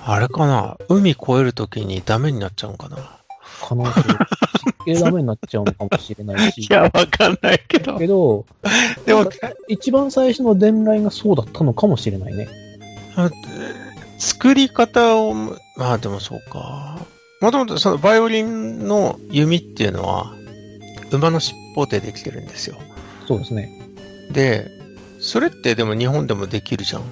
S2: あれかな？海越えるときにダメになっちゃうのかな？
S1: 可能性。湿気ダメになっちゃうのかもしれないし。
S2: いや、わかんないけど。
S1: けど、
S2: でも、
S1: 一番最初の伝来がそうだったのかもしれないね。
S2: あ作り方を、まあでもそうか。もともとそのバイオリンの弓っていうのは、馬の尻尾でできてるんですよ。
S1: そうですね。
S2: で、それってでも日本でもできるじゃん。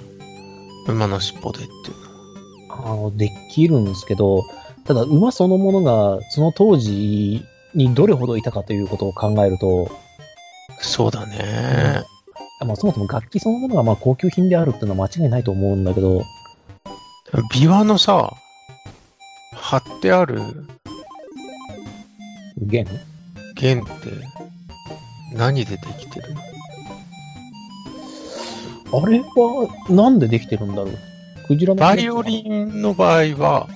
S2: 馬の尻尾でっていうの。
S1: あの、できるんですけど、ただ馬そのものがその当時にどれほどいたかということを考えると、
S2: そうだね。
S1: まあそもそも楽器そのものがまあ高級品であるっていうのは間違いないと思うんだけど、
S2: 琵琶のさ、貼ってある
S1: 弦？
S2: 弦って何でできてるの？
S1: あれはなんでできてるんだろう？クジラの
S2: バイオリンの場合は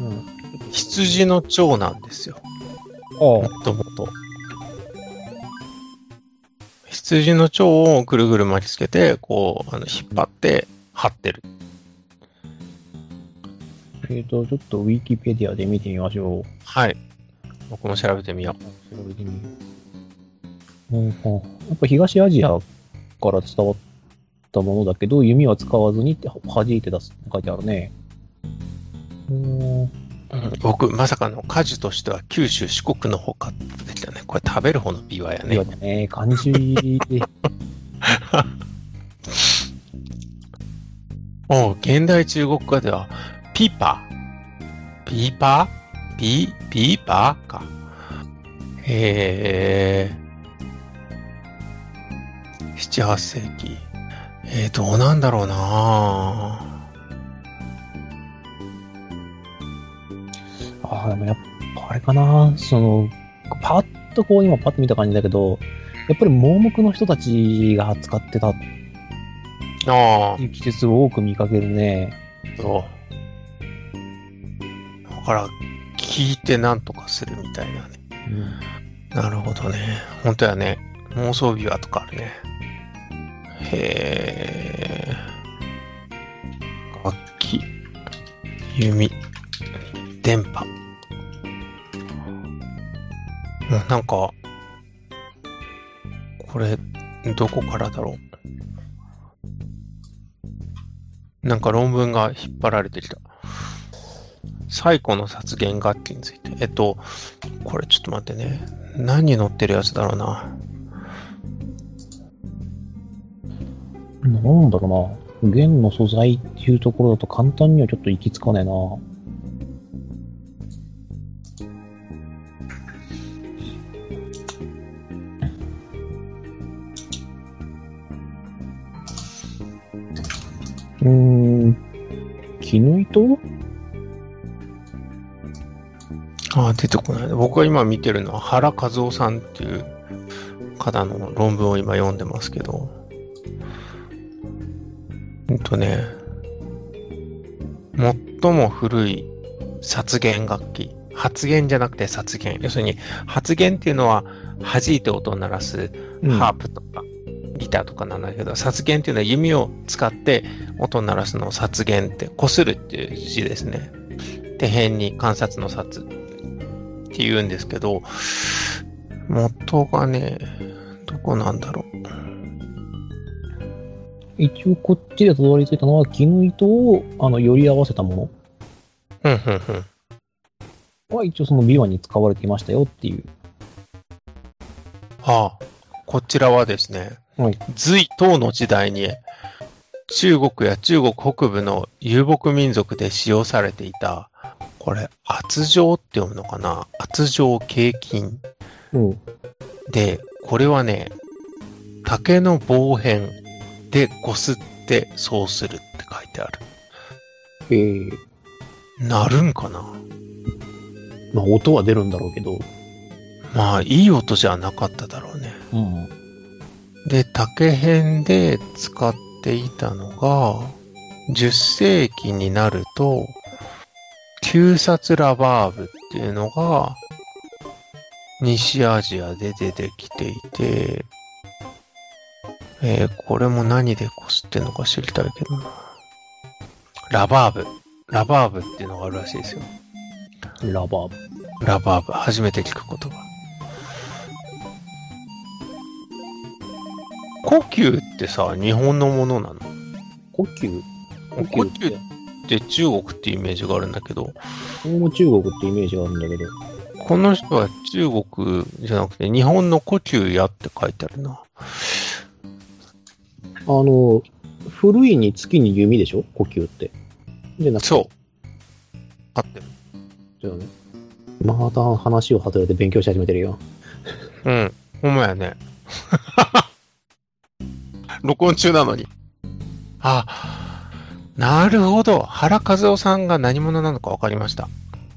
S1: うん。
S2: 羊の腸なんですよ。
S1: あ
S2: もともと。羊の腸をぐるぐる巻きつけて、こう、あの引っ張って貼ってる。
S1: あ。えっ、と、ちょっとウィキペディアで見てみましょう。
S2: はい。僕も調べてみよ
S1: 調べてみよう。うんうん、やっぱ東アジアから伝わったものだけど、弓は使わずにって弾いて出すって書いてあるね。うーん
S2: う。僕、まさかの果樹としては九州、四国の方かって出てたね。これ食べる方のビワやね
S1: いや。ね、漢字、
S2: おう現代中国語では、ピーパー。ピーパー？ピー、ピーパーか。へえ。7、8世紀。えー、どうなんだろうな
S1: ああ、でもやっぱあれかな、その、パッとこう今パッと見た感じだけど、やっぱり盲目の人たちが使ってたっ
S2: ああ
S1: ていう季節を多く見かけるね。
S2: そう。だから、聞いてなんとかするみたいなね。
S1: うん
S2: なるほどね。本当やね。妄想ビワとかあるね。へえ。楽器、弓、電波。もうなんか、これ、どこからだろう。なんか論文が引っ張られてきた。最古の殺言楽器について。えっと、これちょっと待ってね。何に載ってるやつだろうな。
S1: なんだろうな弦の素材っていうところだと簡単にはちょっと行き着かねえな。うーん、絹糸？
S2: ああ、出てこない。僕が今見てるのは原和夫さんっていう方の論文を今読んでますけど、とね、最も古い殺弦楽器。発言じゃなくて殺弦。要するに、発言っていうのは弾いて音を鳴らすハープとか、ギターとかなんだけど、殺弦っていうのは弓を使って音を鳴らすのを殺弦って、こするっていう字ですね。で、辺に観察の殺って言うんですけど、元がね、どこなんだろう。
S1: 一応こっちでたどり着いたのは絹糸をあのより合わせたも
S2: うん、うん、うん。
S1: のは一応その琵琶に使われていましたよっていう。
S2: ああ、こちらはですね、
S1: はい。
S2: 隋唐の時代に中国や中国北部の遊牧民族で使用されていた、これ、圧状って読むのかな？圧状軽筋
S1: うん。
S2: で、これはね、竹の棒片でこすってそうするって書いてある。
S1: えー、
S2: なるんかな？
S1: まあ音は出るんだろうけど。
S2: まあ、いい音じゃなかっただろうね。
S1: うん。
S2: で、竹編で使っていたのが、10世紀になると、旧札ラバーブっていうのが、西アジアで出てきていて、えーこれも何でこすってんのか知りたいけどな。ラバーブ。ラバーブっていうのがあるらしいですよ。
S1: ラバーブ。
S2: ラバーブ。初めて聞く言葉。呼吸ってさ、日本のものなの？
S1: 呼吸呼
S2: 呼
S1: 吸って
S2: 吸って中国ってイメージがあるんだけど、
S1: 俺も中国ってイメージがあるんだけど。
S2: この人は中国じゃなくて日本の呼吸やって書いてあるな。
S1: あの、古いに月に弓でしょ？呼吸って。じゃな。
S2: そう。合ってる。
S1: じゃあね。また話を外れて勉強し始めてるよ。
S2: うん。ほんまやね。録音中なのに。あ、なるほど。原和夫さんが何者なのか分かりました。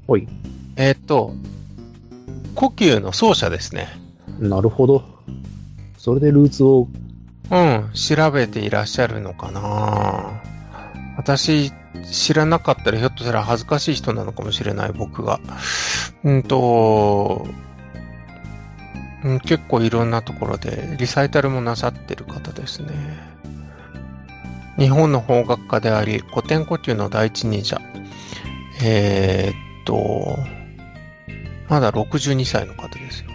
S1: ほい。
S2: えーっと、呼吸の奏者ですね。
S1: なるほど。それでルーツを、
S2: うん、調べていらっしゃるのかな私、知らなかったらひょっとしたら恥ずかしい人なのかもしれない、僕が。うんと、うん結構いろんなところでリサイタルもなさってる方ですね。日本の法学家であり、古典呼吸の第一人者。えーっと、まだ62歳の方ですよ。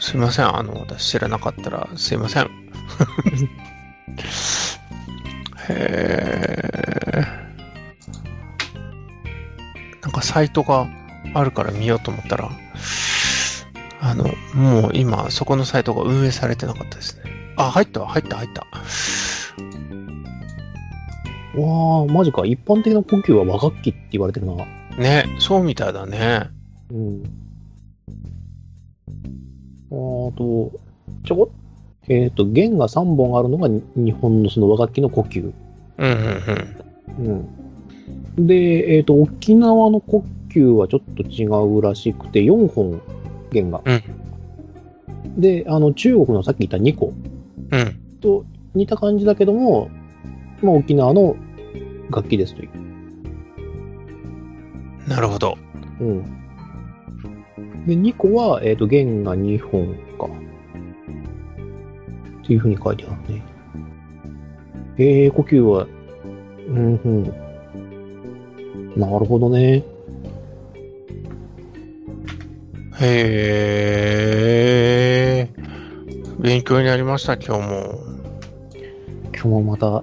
S2: すいません。あの、私知らなかったらすいません。へー。なんかサイトがあるから見ようと思ったら、あの、もう今、そこのサイトが運営されてなかったですね。あ、入ったわ、入った、入った。
S1: わあ、マジか。一般的な呼吸は和楽器って言われてるな。
S2: ね、そうみたいだね。
S1: うん。あと、ちょこえっ、と、弦が3本あるのがに日本のその和楽器の呼吸。
S2: うん、うん、うん。
S1: うん。で、えっ、と、沖縄の呼吸はちょっと違うらしくて、4本弦が。
S2: うん
S1: で、あの、中国のさっき言った2個
S2: うん。
S1: と似た感じだけども、まあ、沖縄の楽器ですという。
S2: なるほど。
S1: うん。で、2個は、えっ、と、弦が2本か。っていうふうに書いてあるね。えー、呼吸は、うん、うん。なるほどね。
S2: へー。勉強になりました、今日も。
S1: 今日もまた、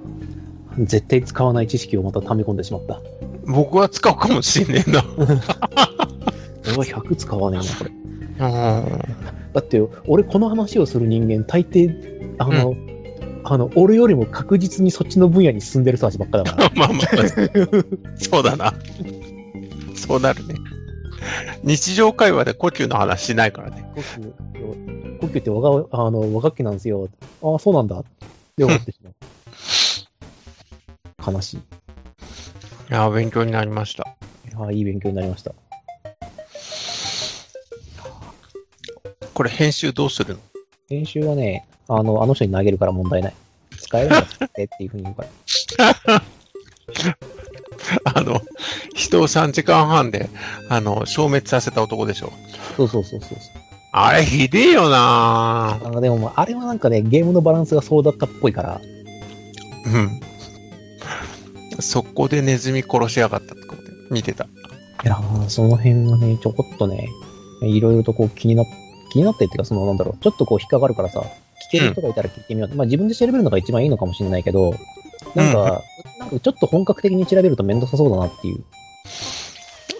S1: 絶対使わない知識をまた溜め込んでしまった。
S2: 僕は使うかもしんねえな。
S1: 俺は100使わねえな、これ。
S2: うん。
S1: だって、俺この話をする人間、大抵、あの、あの、俺よりも確実にそっちの分野に進んでる人たちばっかだから。
S2: まあまあ、そうだな。そうなるね。日常会話で呼吸の話しないからね。
S1: 呼吸、呼吸って和があの和楽器なんですよ。ああ、そうなんだ。って思ってしまう。悲しい。
S2: いやー、勉強になりました。
S1: ああ、いい勉強になりました。
S2: これ編集どうするの？
S1: 編集はね、あの、あの人に投げるから問題ない。使えるんだってっていうふうに言うから。
S2: あの、人を3時間半で、あの、消滅させた男でしょ？
S1: そうそうそうそう。
S2: あれ、ひでえよな
S1: あでも、まあ、あれはなんかね、ゲームのバランスがそうだったっぽいから、
S2: うん。速攻でネズミ殺しやがったって見てた。
S1: いやー、その辺はね、ちょこっとね、いろいろとこう気になっ、気になってっていうか、そのなんだろう、ちょっとこう引っかかるからさ、聞ける人がいたら聞いてみよう。まあ自分で調べるのが一番いいのかもしれないけど、なんか、なんかちょっと本格的に調べるとめんどくさそうだなっていう。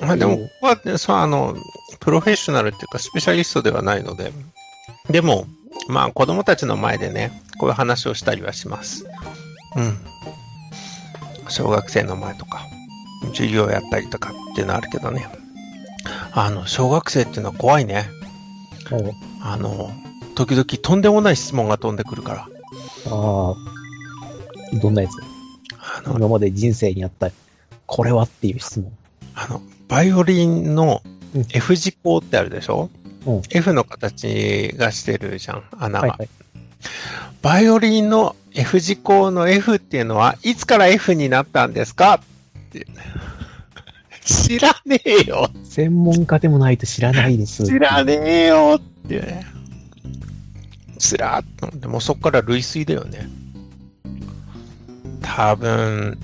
S2: まあでも、
S1: うん
S2: ここはね、そう、あの、プロフェッショナルっていうか、スペシャリストではないので、でも、まあ子供たちの前でね、こういう話をしたりはします。うん。小学生の前とか、授業やったりとかっていうのはあるけどね。あの、小学生っていうのは怖いね。
S1: もう
S2: あの、時々とんでもない質問が飛んでくるから。
S1: ああ、どんなやつ？
S2: あの、
S1: 今まで人生にあった、これはっていう質問。
S2: あの、バイオリンの
S1: うん
S2: F 字工ってあるでしょ、
S1: うん
S2: ?F の形がしてるじゃん、穴が。
S1: はいはい。
S2: バイオリンの F 字工の F っていうのはいつから F になったんですか？って。知らねえよ
S1: 専門家でもないと知らないです。
S2: 知らねえよってね。つらーっと。でもそっから類推だよね。多分、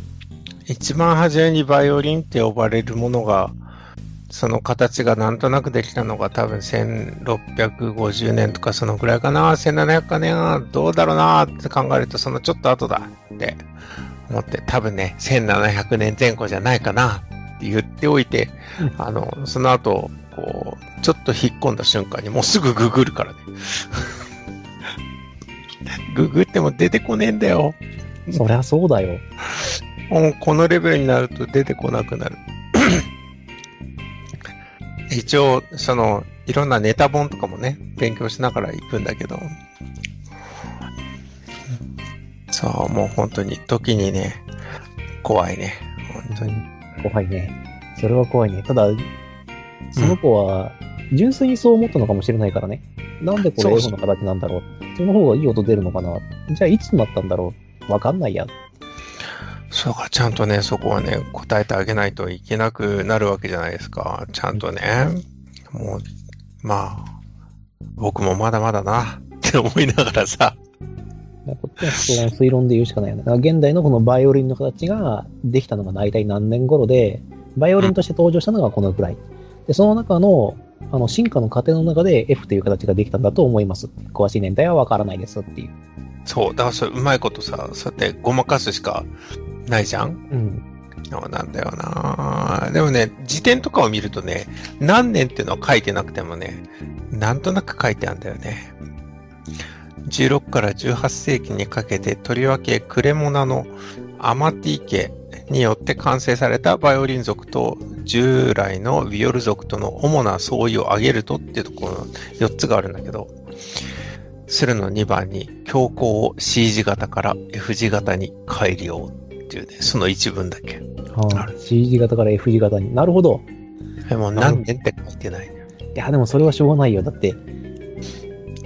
S2: 一番初めにバイオリンって呼ばれるものが、その形がなんとなくできたのが多分1650年とかそのぐらいかな、1700年はどうだろうなって考えるとそのちょっと後だって思って、多分ね、1700年前後じゃないかなって言っておいて、あの、その後、こう、ちょっと引っ込んだ瞬間にもうすぐググるからね。ググっても出てこねえんだよ。
S1: そりゃそうだよ。
S2: もうこのレベルになると出てこなくなる。一応、その、いろんなネタ本とかもね、勉強しながら行くんだけど、そう、もう本当に、時にね、怖いね。本当に。
S1: 怖いね。それは怖いね。ただ、その子は、純粋にそう思ったのかもしれないからね。なんでこれ F の形なんだろう。その方がいい音出るのかな。じゃあいつになったんだろう。わかんないや。
S2: そうか、ちゃんとね、そこはね、答えてあげないといけなくなるわけじゃないですか。ちゃんとね。もう、まあ、僕もまだまだな、って思いながらさ。
S1: こっちはその推論で言うしかないよね。現代のこのバイオリンの形ができたのが大体何年頃で、バイオリンとして登場したのがこのくらい。で、その中の、あの、進化の過程の中で F という形ができたんだと思います。詳しい年代はわからないですっていう。
S2: そう、だからそれうまいことさ、そうやってごまかすしかないじゃん？
S1: うん。
S2: そうなんだよなでもね、辞典とかを見るとね、何年っていうのは書いてなくてもね、なんとなく書いてあるんだよね。16から18世紀にかけて、とりわけクレモナのアマティ家によって完成されたバイオリン族と従来のビオル族との主な相違を挙げるとっていうところの4つがあるんだけど、鶴の2番に強行を C 字型から F 字型に改良っていうね、その一文だけ。
S1: はあ、C 字型から F 字型になるほど。
S2: でも何年って書いてないね。
S1: いや、でもそれはしょうがないよ。だって、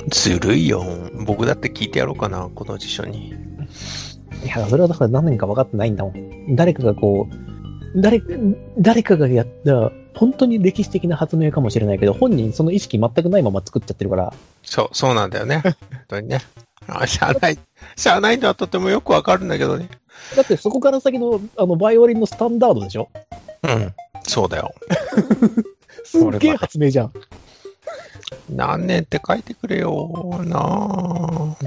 S2: ずるいよ。僕だって聞いてやろうかな、この辞書に。
S1: いや、それはだから何年か分かってないんだもん。誰かがこう、誰、誰かがやった、本当に歴史的な発明かもしれないけど、本人その意識全くないまま作っちゃってるから、
S2: そう、そうなんだよね。本当にね。あ、しゃあない。しゃあないのはとてもよくわかるんだけどね。
S1: だってそこから先の、あの、バイオリンのスタンダードでしょ？
S2: うん。そうだよ。
S1: すっげえ発明じゃん。
S2: 何年って書いてくれよなあ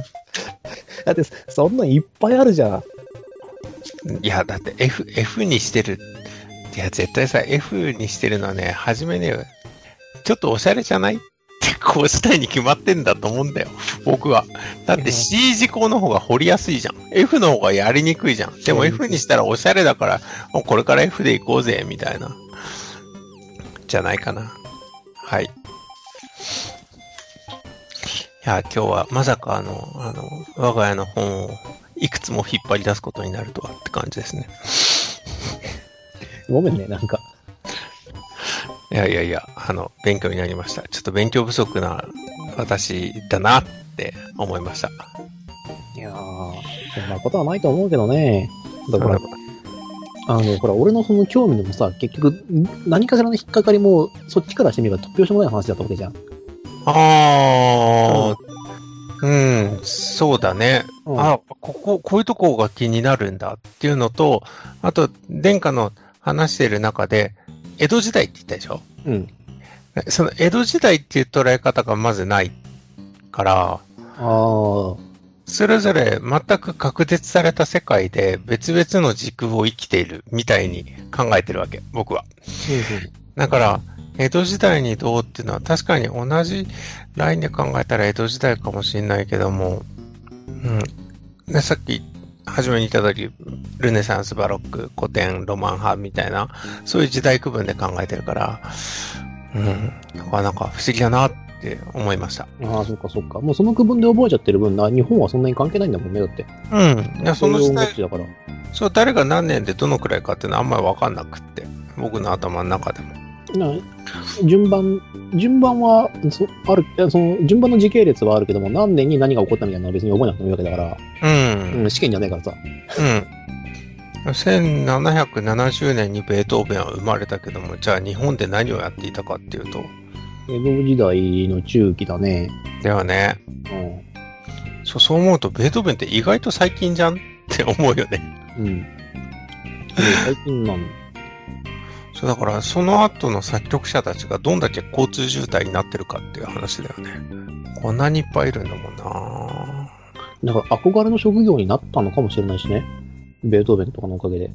S1: だって、そんなんいっぱいあるじゃん。
S2: いや、だって F、F にしてる。いや、絶対さ、F にしてるのはね、初めね、ちょっとおしゃれじゃないっってこうしたいに決まってんだと思うんだよ。僕は。だって C 字項の方が掘りやすいじゃん。F の方がやりにくいじゃん。でも F にしたらおしゃれだから、もうこれから F で行こうぜ、みたいな。じゃないかな。はい。いや、今日はまさかあの、あの、我が家の本をいくつも引っ張り出すことになるとはって感じですね。
S1: ごめんね、なんか。
S2: いやいやいや、あの、勉強になりました。ちょっと勉強不足な私だなって思いました。
S1: いやー、そんなことはないと思うけどね。だから、あの、ほら、俺のその興味でもさ、結局、何かしらの引っかかりも、そっちからしてみれば突拍子もない話だったわけじゃん。
S2: あー、うん、そうだね。
S1: うん
S2: あ、ここ、こういうとこが気になるんだっていうのと、あと、殿下の話している中で、江戸時代って言ったでしょ？
S1: うん。
S2: その江戸時代っていう捉え方がまずないから、
S1: あー、
S2: それぞれ全く確絶された世界で別々の軸を生きているみたいに考えてるわけ、僕は。だから、江戸時代にどうっていうのは確かに同じラインで考えたら江戸時代かもしれないけども、うん。で、さっき初めに言った通り、ルネサンス、バロック、古典、ロマン派みたいな、そういう時代区分で考えてるから、うん。なかなか不思議だなって思いました。
S1: うん。ああ、そっかそっか。もうその区分で覚えちゃってる分な、日本はそんなに関係ないんだもんね、だって。
S2: うん。いや、その時代
S1: だから。
S2: そう、誰が何年でどのくらいかっていうのはあんまりわかんなくって、僕の頭の中でも。
S1: な順番、順番は、そある、その、順番の時系列はあるけども、何年に何が起こったみたいなのは別に覚えなくてもいいわけだから、
S2: うん。
S1: うん、試験じゃないからさ。
S2: うん。1770年にベートーベンは生まれたけども、じゃあ日本で何をやっていたかっていうと、
S1: 江戸時代の中期だね。
S2: ではね、
S1: うん。
S2: そうそう思うとベートーベンって意外と最近じゃんって思うよね。
S1: うん。で最近なん
S2: そうだから、その後の作曲者たちがどんだけ交通渋滞になってるかっていう話だよね。こんなにいっぱいいるんだもんな
S1: だから憧れの職業になったのかもしれないしね。ベートーベンとかのおかげで。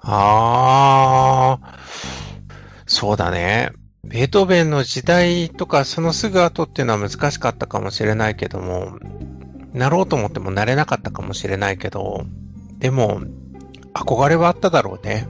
S2: あー、そうだね。ベートーベンの時代とかそのすぐ後っていうのは難しかったかもしれないけども、なろうと思ってもなれなかったかもしれないけど、でも、憧れはあっただろうね。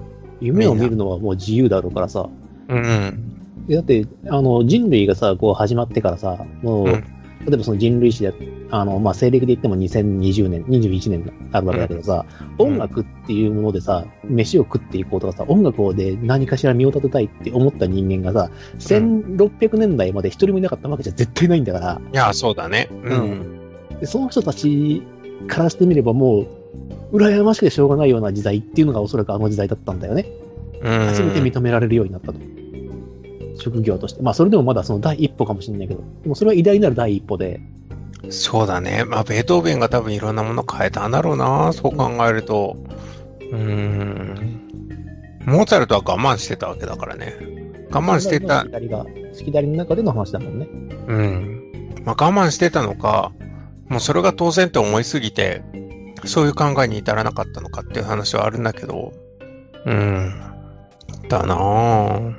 S1: 夢を見るのはもう自由だろうからさ。
S2: うん。
S1: でだって、あの、人類がさ、こう始まってからさ、もう、
S2: うん
S1: 例えばその人類史で、あの、まあ、西暦で言っても2020年、21年あるわけだけどさ、
S2: ん
S1: 音楽っていうものでさ、飯を食っていこうとかさ、音楽で何かしら身を立てたいって思った人間がさ、1600年代まで一人もいなかったわけじゃ絶対ないんだから、
S2: いや、そうだね。う。
S1: うんでその人たちからしてみればもう、羨ましくてしょうがないような時代っていうのがおそらくあの時代だったんだよね。
S2: うん。
S1: 初めて認められるようになったと。職業として。まあ、それでもまだその第一歩かもしれないけど、でもそれは偉大なる第一歩で、
S2: そうだね。まあ、ベートーベンが多分いろんなもの変えたんだろうな。そう考えると。うーん。モーツァルトは我慢してたわけだからね。我慢してた
S1: し。きたりが、しきたりの中での話だもんね。
S2: うん。まあ、我慢してたのか、もうそれが当然って思いすぎて、そういう考えに至らなかったのかっていう話はあるんだけど、うん。だなぁ。
S1: い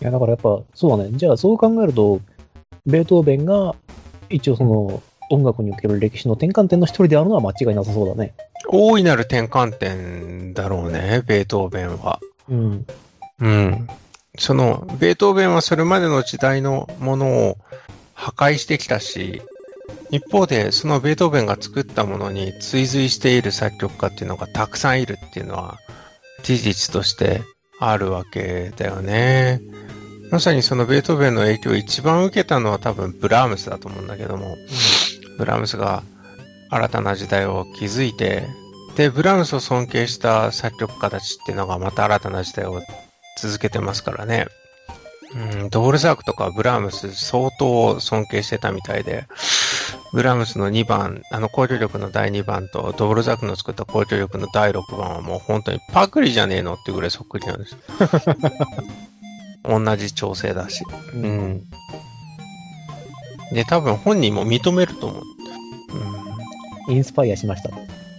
S1: や、だからやっぱ、そうだね。じゃあそう考えると、ベートーベンが、一応その、音楽における歴史の転換点の一人であるのは間違いなさそうだね。
S2: 大いなる転換点だろうね、ベートーベンは。
S1: うん。
S2: うん。その、ベートーベンはそれまでの時代のものを破壊してきたし、一方でそのベートーベンが作ったものに追随している作曲家っていうのがたくさんいるっていうのは事実としてあるわけだよね。まさにそのベートーベンの影響を一番受けたのは多分ブラームスだと思うんだけども、ブラームスが新たな時代を築いて、で、ブラームスを尊敬した作曲家たちっていうのがまた新たな時代を続けてますからね。うん、ドヴォルザークとかブラームス相当尊敬してたみたいで、ブラームスの2番、あの交響曲の第2番とドヴォルザークの作った交響曲の第6番はもう本当にパクリじゃねえのっていうぐらいそっくりなんです。同じ調性だし。
S1: う。
S2: うんん。で、多分本人も認めると思う。
S1: インスパイアしました。
S2: うん、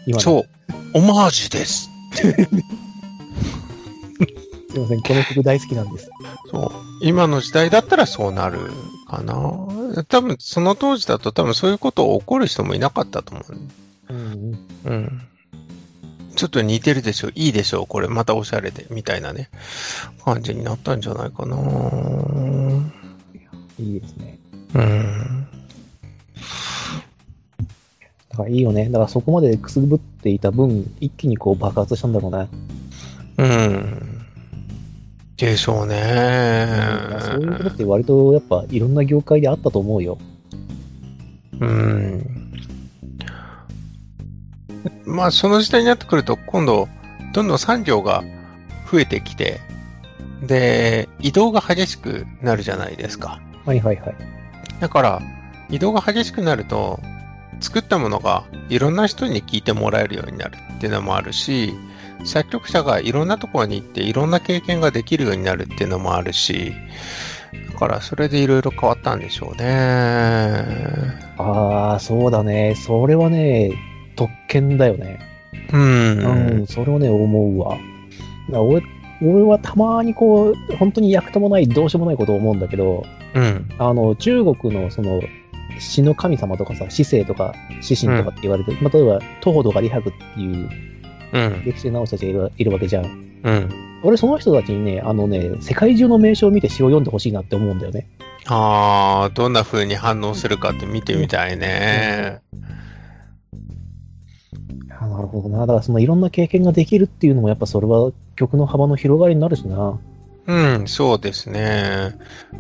S1: 今の
S2: そう。オマージュです。
S1: すいません、この曲大好きなんです。
S2: そう。今の時代だったらそうなるかな。多分、その当時だと多分そういうことを起こる人もいなかったと思う。
S1: うん。
S2: うん。ちょっと似てるでしょ、いいでしょ、これまたおしゃれで、みたいなね、感じになったんじゃないかな。
S1: いいですね。
S2: うん。
S1: だからいいよね。だからそこまでくすぶっていた分、一気にこう爆発したんだろうね。
S2: うん。でしょうね。
S1: そういうことって割とやっぱいろんな業界であったと思うよ。
S2: うん。まあ、その時代になってくると、今度、どんどん産業が増えてきて、で、移動が激しくなるじゃないですか。
S1: はいはいはい。
S2: だから、移動が激しくなると、作ったものがいろんな人に聞いてもらえるようになるっていうのもあるし、作曲者がいろんなところに行っていろんな経験ができるようになるっていうのもあるし、だからそれでいろいろ変わったんでしょうね。
S1: ああ、そうだね。それはね、特権だよね。
S2: う。
S1: うんん、それをね、思うわ。俺俺はたまにこう、本当に役ともない、どうしようもないことを思うんだけど、
S2: うん。
S1: あの、中国のその、死の神様とかさ、死生とか死神とかって言われて、まあ、例えば、徒歩とか李白っていう
S2: うん。
S1: 歴史で直す人たちがいるいるわけじゃん。
S2: うん。
S1: 俺、その人たちにね、あのね、世界中の名称を見て詩を読んでほしいなって思うんだよね。
S2: ああ、どんな風に反応するかって見てみたいね。
S1: あなるほどな。だからそのいろんな経験ができるっていうのも、やっぱそれは曲の幅の広がりになるしな。
S2: うん、そうですね。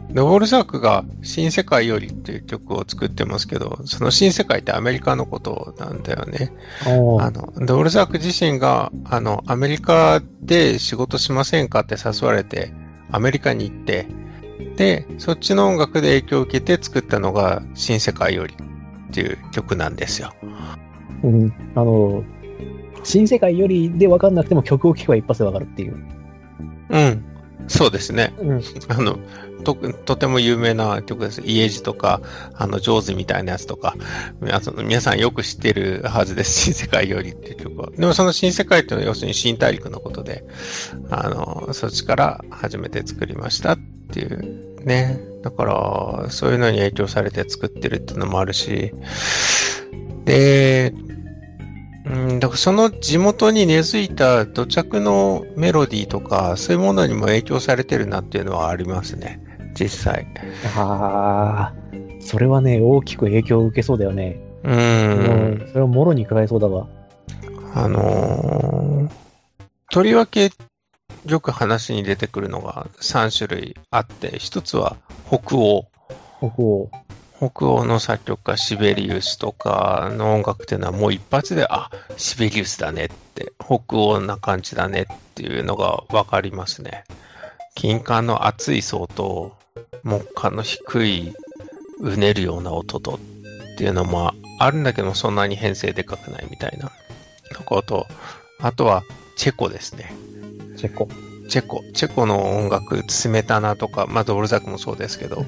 S2: で、ウォルザークが新世界よりっていう曲を作ってますけど、その新世界ってアメリカのことなんだよね。
S1: お
S2: あの、で、ウォルザーク自身が、あの、アメリカで仕事しませんかって誘われて、アメリカに行って、で、そっちの音楽で影響を受けて作ったのが新世界よりっていう曲なんですよ。
S1: うん、あの、新世界よりで分かんなくても曲を聴けば一発で分かるっていう。
S2: うん。そうですね。
S1: うん。
S2: あの、と、とても有名な曲です。家路とか、あの、上手みたいなやつとか、皆さん皆さんよく知ってるはずです。新世界よりっていう曲は。でもその新世界っていうのは要するに新大陸のことで、あの、そっちから初めて作りましたっていうね。だから、そういうのに影響されて作ってるっていうのもあるし、で、うん、だからその地元に根付いた土着のメロディーとか、そういうものにも影響されてるなっていうのはありますね。実際。
S1: ああ、それはね、大きく影響を受けそうだよね。
S2: う。
S1: うんん。それはもろに食らいそうだわ。
S2: あのーとりわけよく話に出てくるのが3種類あって、一つは北欧。
S1: 北欧。
S2: 北欧の作曲家シベリウスとかの音楽っていうのはもう一発で、あ、シベリウスだねって、北欧な感じだねっていうのがわかりますね。金管の厚い層と、木管の低い、うねるような音とっていうのもあるんだけど、そんなに編成でかくないみたいなとこと、あとはチェコですね。
S1: チェコ。
S2: チェコ、チェコの音楽、スメタナとか、まあ、ドルザクもそうですけど、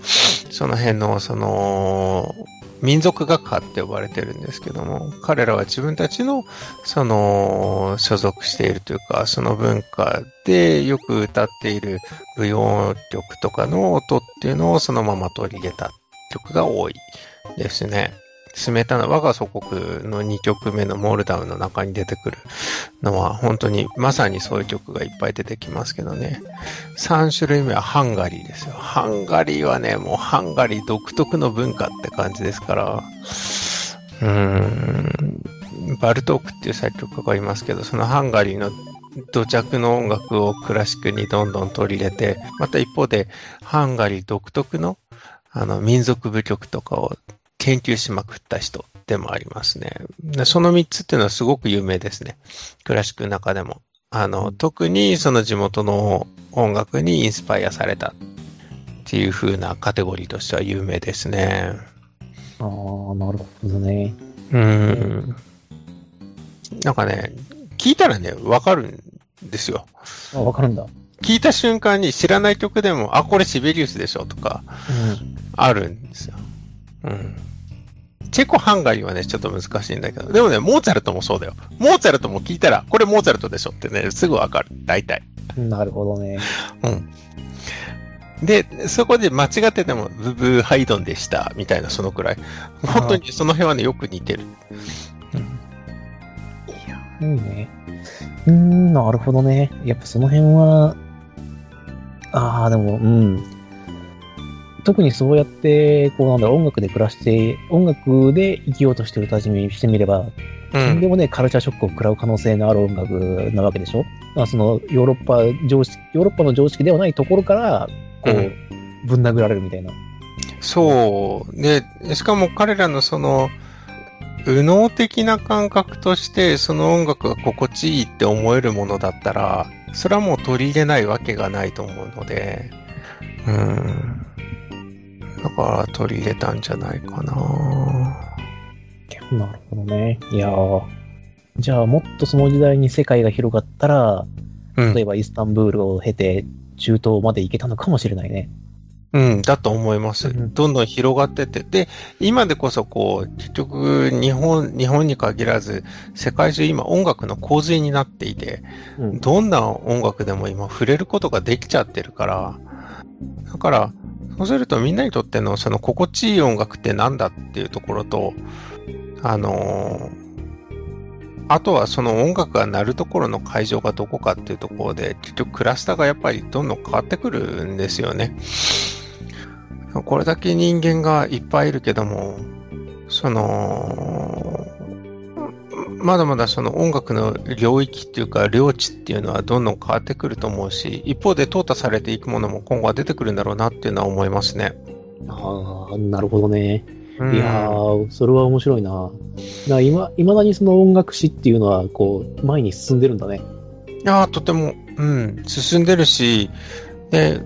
S2: その辺の、その、民族学派って呼ばれてるんですけども、彼らは自分たちの、その、所属しているというか、その文化でよく歌っている舞踊曲とかの音っていうのをそのまま取り入れた曲が多いですね。スメタナ、我が祖国の2曲目のモールダウンの中に出てくるのは本当にまさにそういう曲がいっぱい出てきますけどね。3種類目はハンガリーですよ。ハンガリーはね、もうハンガリー独特の文化って感じですから、うーん、バルトークっていう作曲家がいますけど、そのハンガリーの土着の音楽をクラシックにどんどん取り入れて、また一方でハンガリー独特のあの民族舞曲とかを研究しまくった人でもありますね。でその3つっていうのはすごく有名ですね。クラシックの中でも。あの、特にその地元の音楽にインスパイアされたっていう風なカテゴリーとしては有名ですね。
S1: ああ、なるほどね。
S2: うん。なんかね、聞いたらね、わかるんですよ。
S1: あ、わかるんだ。
S2: 聞いた瞬間に知らない曲でも、あ、これシベリウスでしょとか、
S1: うん。
S2: あるんですよ。うん。チェコ、ハンガリーはね、ちょっと難しいんだけど、でもね、モーツァルトもそうだよ。モーツァルトも聞いたら、これモーツァルトでしょってね、すぐわかる。大体。
S1: なるほどね。
S2: うん。で、そこで間違ってても、ブブーハイドンでした、みたいな、そのくらい。本当にその辺はね、よく似てる。
S1: うん、いや、いいね。うーん、なるほどね。やっぱその辺は、ああ、でも、うん。特にそうやって、こうなんだろう、音楽で暮らして、音楽で生きようとしてる人たちにしてみれば、うん、でもね、カルチャーショックを食らう可能性のある音楽なわけでしょ？まあ、そのヨーロッパ常識、ヨーロッパの常識ではないところから、こう、うん、ぶん殴られるみたいな。
S2: そう。で、しかも彼らのその、右脳的な感覚として、その音楽が心地いいって思えるものだったら、それはもう取り入れないわけがないと思うので、うん。だから取り入れたんじゃないかな。
S1: なるほどね。いやじゃあもっとその時代に世界が広がったら、例えばイスタンブールを経て中東まで行けたのかもしれないね。
S2: うん、だと思います。どんどん広がってて。で、今でこそこう、結局、日本、日本に限らず、世界中今音楽の洪水になっていて、うん、どんな音楽でも今触れることができちゃってるから、だから、そうするとみんなにとってのその心地いい音楽ってなんだっていうところと、あのーあとはその音楽が鳴るところの会場がどこかっていうところで、結局クラスターがやっぱりどんどん変わってくるんですよね。これだけ人間がいっぱいいるけども、その、まだまだその音楽の領域っていうか領地っていうのはどんどん変わってくると思うし、一方で淘汰されていくものも今後は出てくるんだろうなっていうのは思いますね。
S1: ああ、なるほどね。いやー、それは面白いな。な今、いまだにその音楽史っていうのは、こう、前に進んでるんだね。
S2: いやー、とても、うん、進んでるし、で、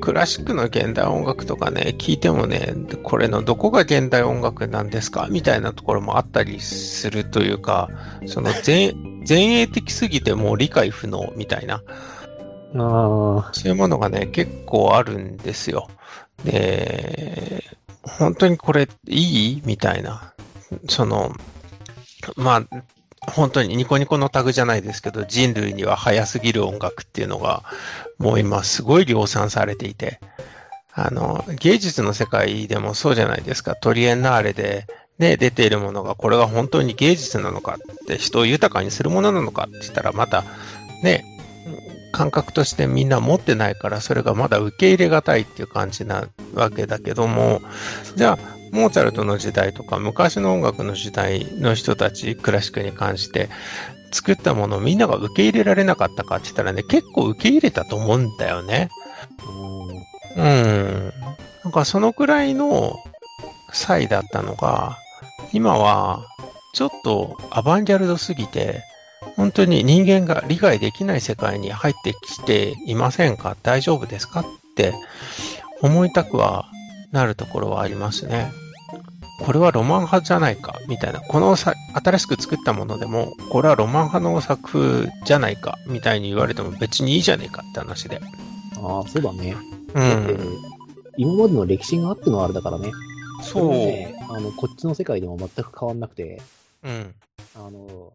S2: クラシックの現代音楽とかね、聞いてもね、これのどこが現代音楽なんですか？みたいなところもあったりするというか、その 前前衛的すぎてもう理解不能みたいな。
S1: あ
S2: そういうものがね、結構あるんですよ。で、本当にこれいい？みたいな。その、まあ、本当にニコニコのタグじゃないですけど、人類には早すぎる音楽っていうのが、もう今すごい量産されていて、あの、芸術の世界でもそうじゃないですか。トリエンナーレで、ね、出ているものが、これが本当に芸術なのかって、人を豊かにするものなのかって言ったら、また、ね、感覚としてみんな持ってないから、それがまだ受け入れがたいっていう感じなわけだけども、じゃあ、モーツァルトの時代とか昔の音楽の時代の人たち、クラシックに関して作ったものをみんなが受け入れられなかったかって言ったらね、結構受け入れたと思うんだよね。うん。なんかそのくらいの際だったのが、今はちょっとアバンギャルドすぎて、本当に人間が理解できない世界に入ってきていませんか？大丈夫ですか？って思いたくはなるところはありますね。これはロマン派じゃないかみたいな。このさ新しく作ったものでも、これはロマン派の作風じゃないかみたいに言われても別にいいじゃねえかって話で。
S1: ああ、そうだね。
S2: うん。
S1: 今までの歴史があってのあれだからね。
S2: そう。
S1: ね、あの、こっちの世界でも全く変わんなくて。
S2: うん。
S1: あの、